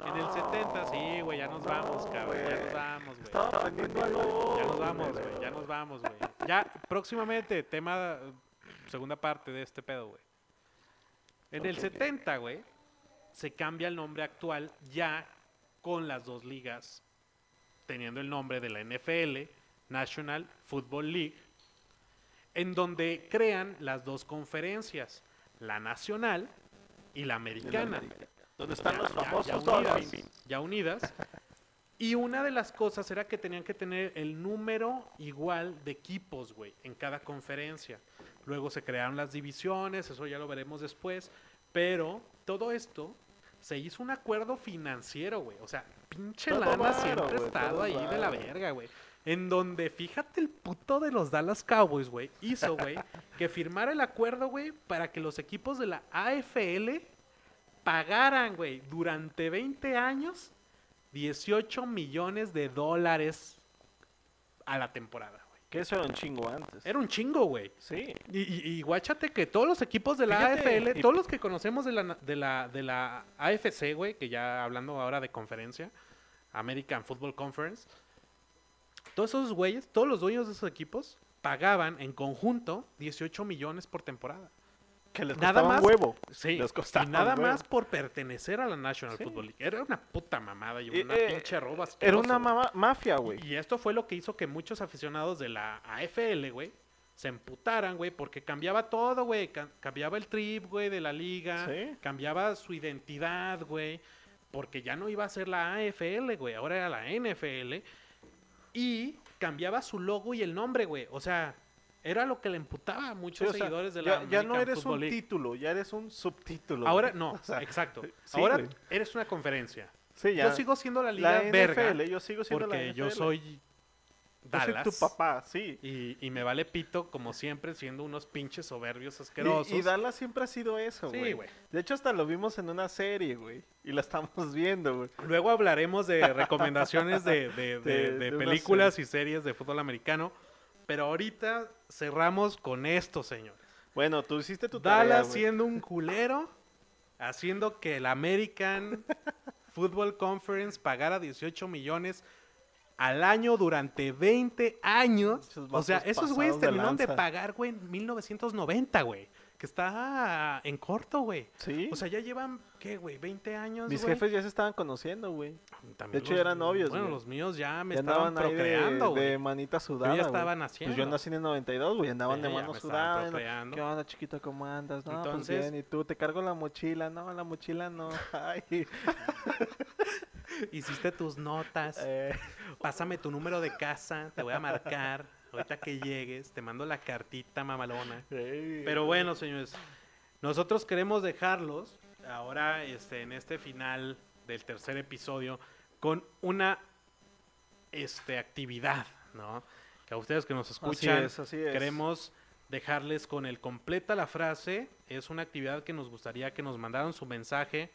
En el 70, sí, güey, ya nos vamos, cabrón. Ya nos vamos, güey. Estaba aprendiendo algo. Ya nos vamos, güey. Ya nos vamos, güey. Ya, próximamente, tema, segunda parte de este pedo, güey. En el 70, güey, se cambia el nombre actual ya con las dos ligas, teniendo el nombre de la NFL, National Football League, en donde crean las dos conferencias, la nacional y la americana ¿Dónde están los ya- ya famosos unidas, ya unidas. Y una de las cosas era que tenían que tener el número igual de equipos, güey, en cada conferencia. Luego se crearon las divisiones, eso ya lo veremos después. Pero todo esto se hizo un acuerdo financiero, güey. O sea, pinche Todo lana siempre ha estado ahí de la verga, güey. En donde, fíjate, el puto de los Dallas Cowboys, güey, hizo, güey, que firmara el acuerdo, güey, para que los equipos de la AFL pagaran, güey, durante 20 años 18 millones de dólares a la temporada, güey. Que eso era un chingo antes. Era un chingo, güey. Sí. Y, y, y guáchate que todos los equipos de la Fíjate, AFL, y- todos los que conocemos de la, de la, de la AFC, güey, que ya hablando ahora de conferencia, American Football Conference, todos esos güeyes, todos los dueños de esos equipos pagaban en conjunto 18 millones por temporada. Que les Nada costaba más- un huevo. Sí, Les y costaba nada un huevo. más por pertenecer a la National Sí. Football League. Era una puta mamada y Y, una eh, pinche Era una mama- mafia, güey. Y esto fue lo que hizo que muchos aficionados de la AFL, güey, se emputaran, güey, porque cambiaba todo, güey. Ca- cambiaba el trip, güey, de la liga. Sí. Cambiaba su identidad, güey. Porque ya no iba a ser la AFL, güey. Ahora era la NFL. Y cambiaba su logo y el nombre, güey. O sea, era lo que le emputaba a Sí, muchos o sea, seguidores de ya, la ya no American eres Football un League. título, ya eres un subtítulo. Ahora, güey. no, O sea, exacto. sí, Ahora güey. eres una conferencia. sí, ya. Yo sigo siendo la liga la verga. NFL, yo sigo siendo porque la yo NFL. Yo soy Dallas. tu papá, sí. Y, y me vale pito, como siempre, siendo unos pinches soberbios asquerosos. y Dallas siempre ha sido eso, Sí, güey. de hecho, hasta lo vimos en una serie, güey. Y la estamos viendo, güey. Luego hablaremos de recomendaciones de, de- de- películas y series de fútbol americano. Pero ahorita cerramos con esto, señor. Bueno, tú hiciste tu tarea, Dallas güey. siendo un culero, haciendo que el American Football Conference pagara 18 millones al año durante 20 años. O sea, esos güeyes de terminaron de lanza. pagar, güey, en 1990, güey. Que está en corto, güey. Sí. O sea, ya llevan, ¿qué, güey? 20 años, Mis güey. jefes ya se estaban conociendo, güey. De hecho, los- eran novios, Bueno, güey. los míos ya me Ya estaban de, procreando, güey. de manita sudada, ya güey. estaban Pues haciendo. yo nací en el 92, güey. Andaban de Sí, ya mano sudada. ¿Qué onda, chiquito? ¿Cómo andas? No, pues Entonces- bien. ¿Y tú? ¿Te cargo la mochila? No, la mochila no. Ay. Hiciste tus notas. Eh, Pásame tu número de casa, te voy a marcar. Ahorita que llegues, te mando la cartita mamalona. Pero bueno, señores, nosotros queremos dejarlos ahora este, en este final del tercer episodio con una este, actividad, ¿no? Que a ustedes que nos escuchan, es, así es. queremos dejarles con el completa la frase. Es una actividad que nos gustaría que nos mandaran su mensaje.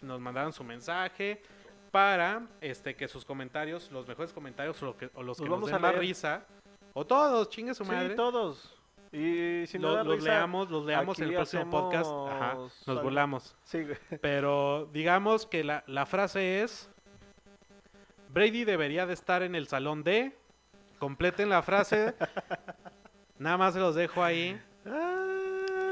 Nos mandaran su mensaje para este que sus comentarios, los mejores comentarios o, lo que- o los Los que nos vamos den a más risa, o todos, chingue su Sí, madre. todos. Y si no los risa, leamos, los leamos en el próximo podcast. Ajá, nos burlamos. Sí. Pero digamos que la, la frase es: Brady debería de estar en el salón D. Completen la frase. Nada más se los dejo ahí.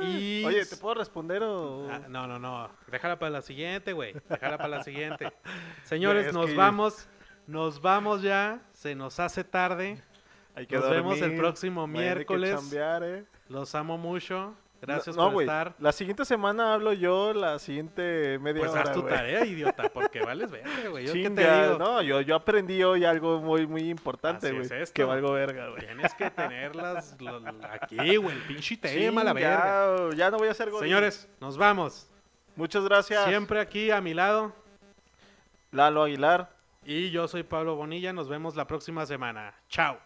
Y- Oye, ¿te puedo responder o...? Ah, no, no, no. Déjala para la siguiente, güey. Déjala para la siguiente. Señores, Es nos que- vamos. Nos vamos ya. Se nos hace tarde. Hay que Nos vemos el próximo mañana hay que miércoles. chambear, ¿eh? Los amo mucho. Gracias no, por güey, estar. La siguiente semana hablo yo, la siguiente media Pues hora, haz tu tarea, idiota, porque vales verga, güey. Yo qué te Chinga, digo. no, yo, yo aprendí hoy algo muy, muy importante, güey. es que valgo verga, güey. Tienes que tenerlas lo- aquí, güey. El pinche tema, la verga. Ya no voy a hacer godín. Señores, nos vamos. Muchas gracias. Siempre aquí a mi lado. Lalo Aguilar. Y yo soy Pablo Bonilla. Nos vemos la próxima semana. Chao.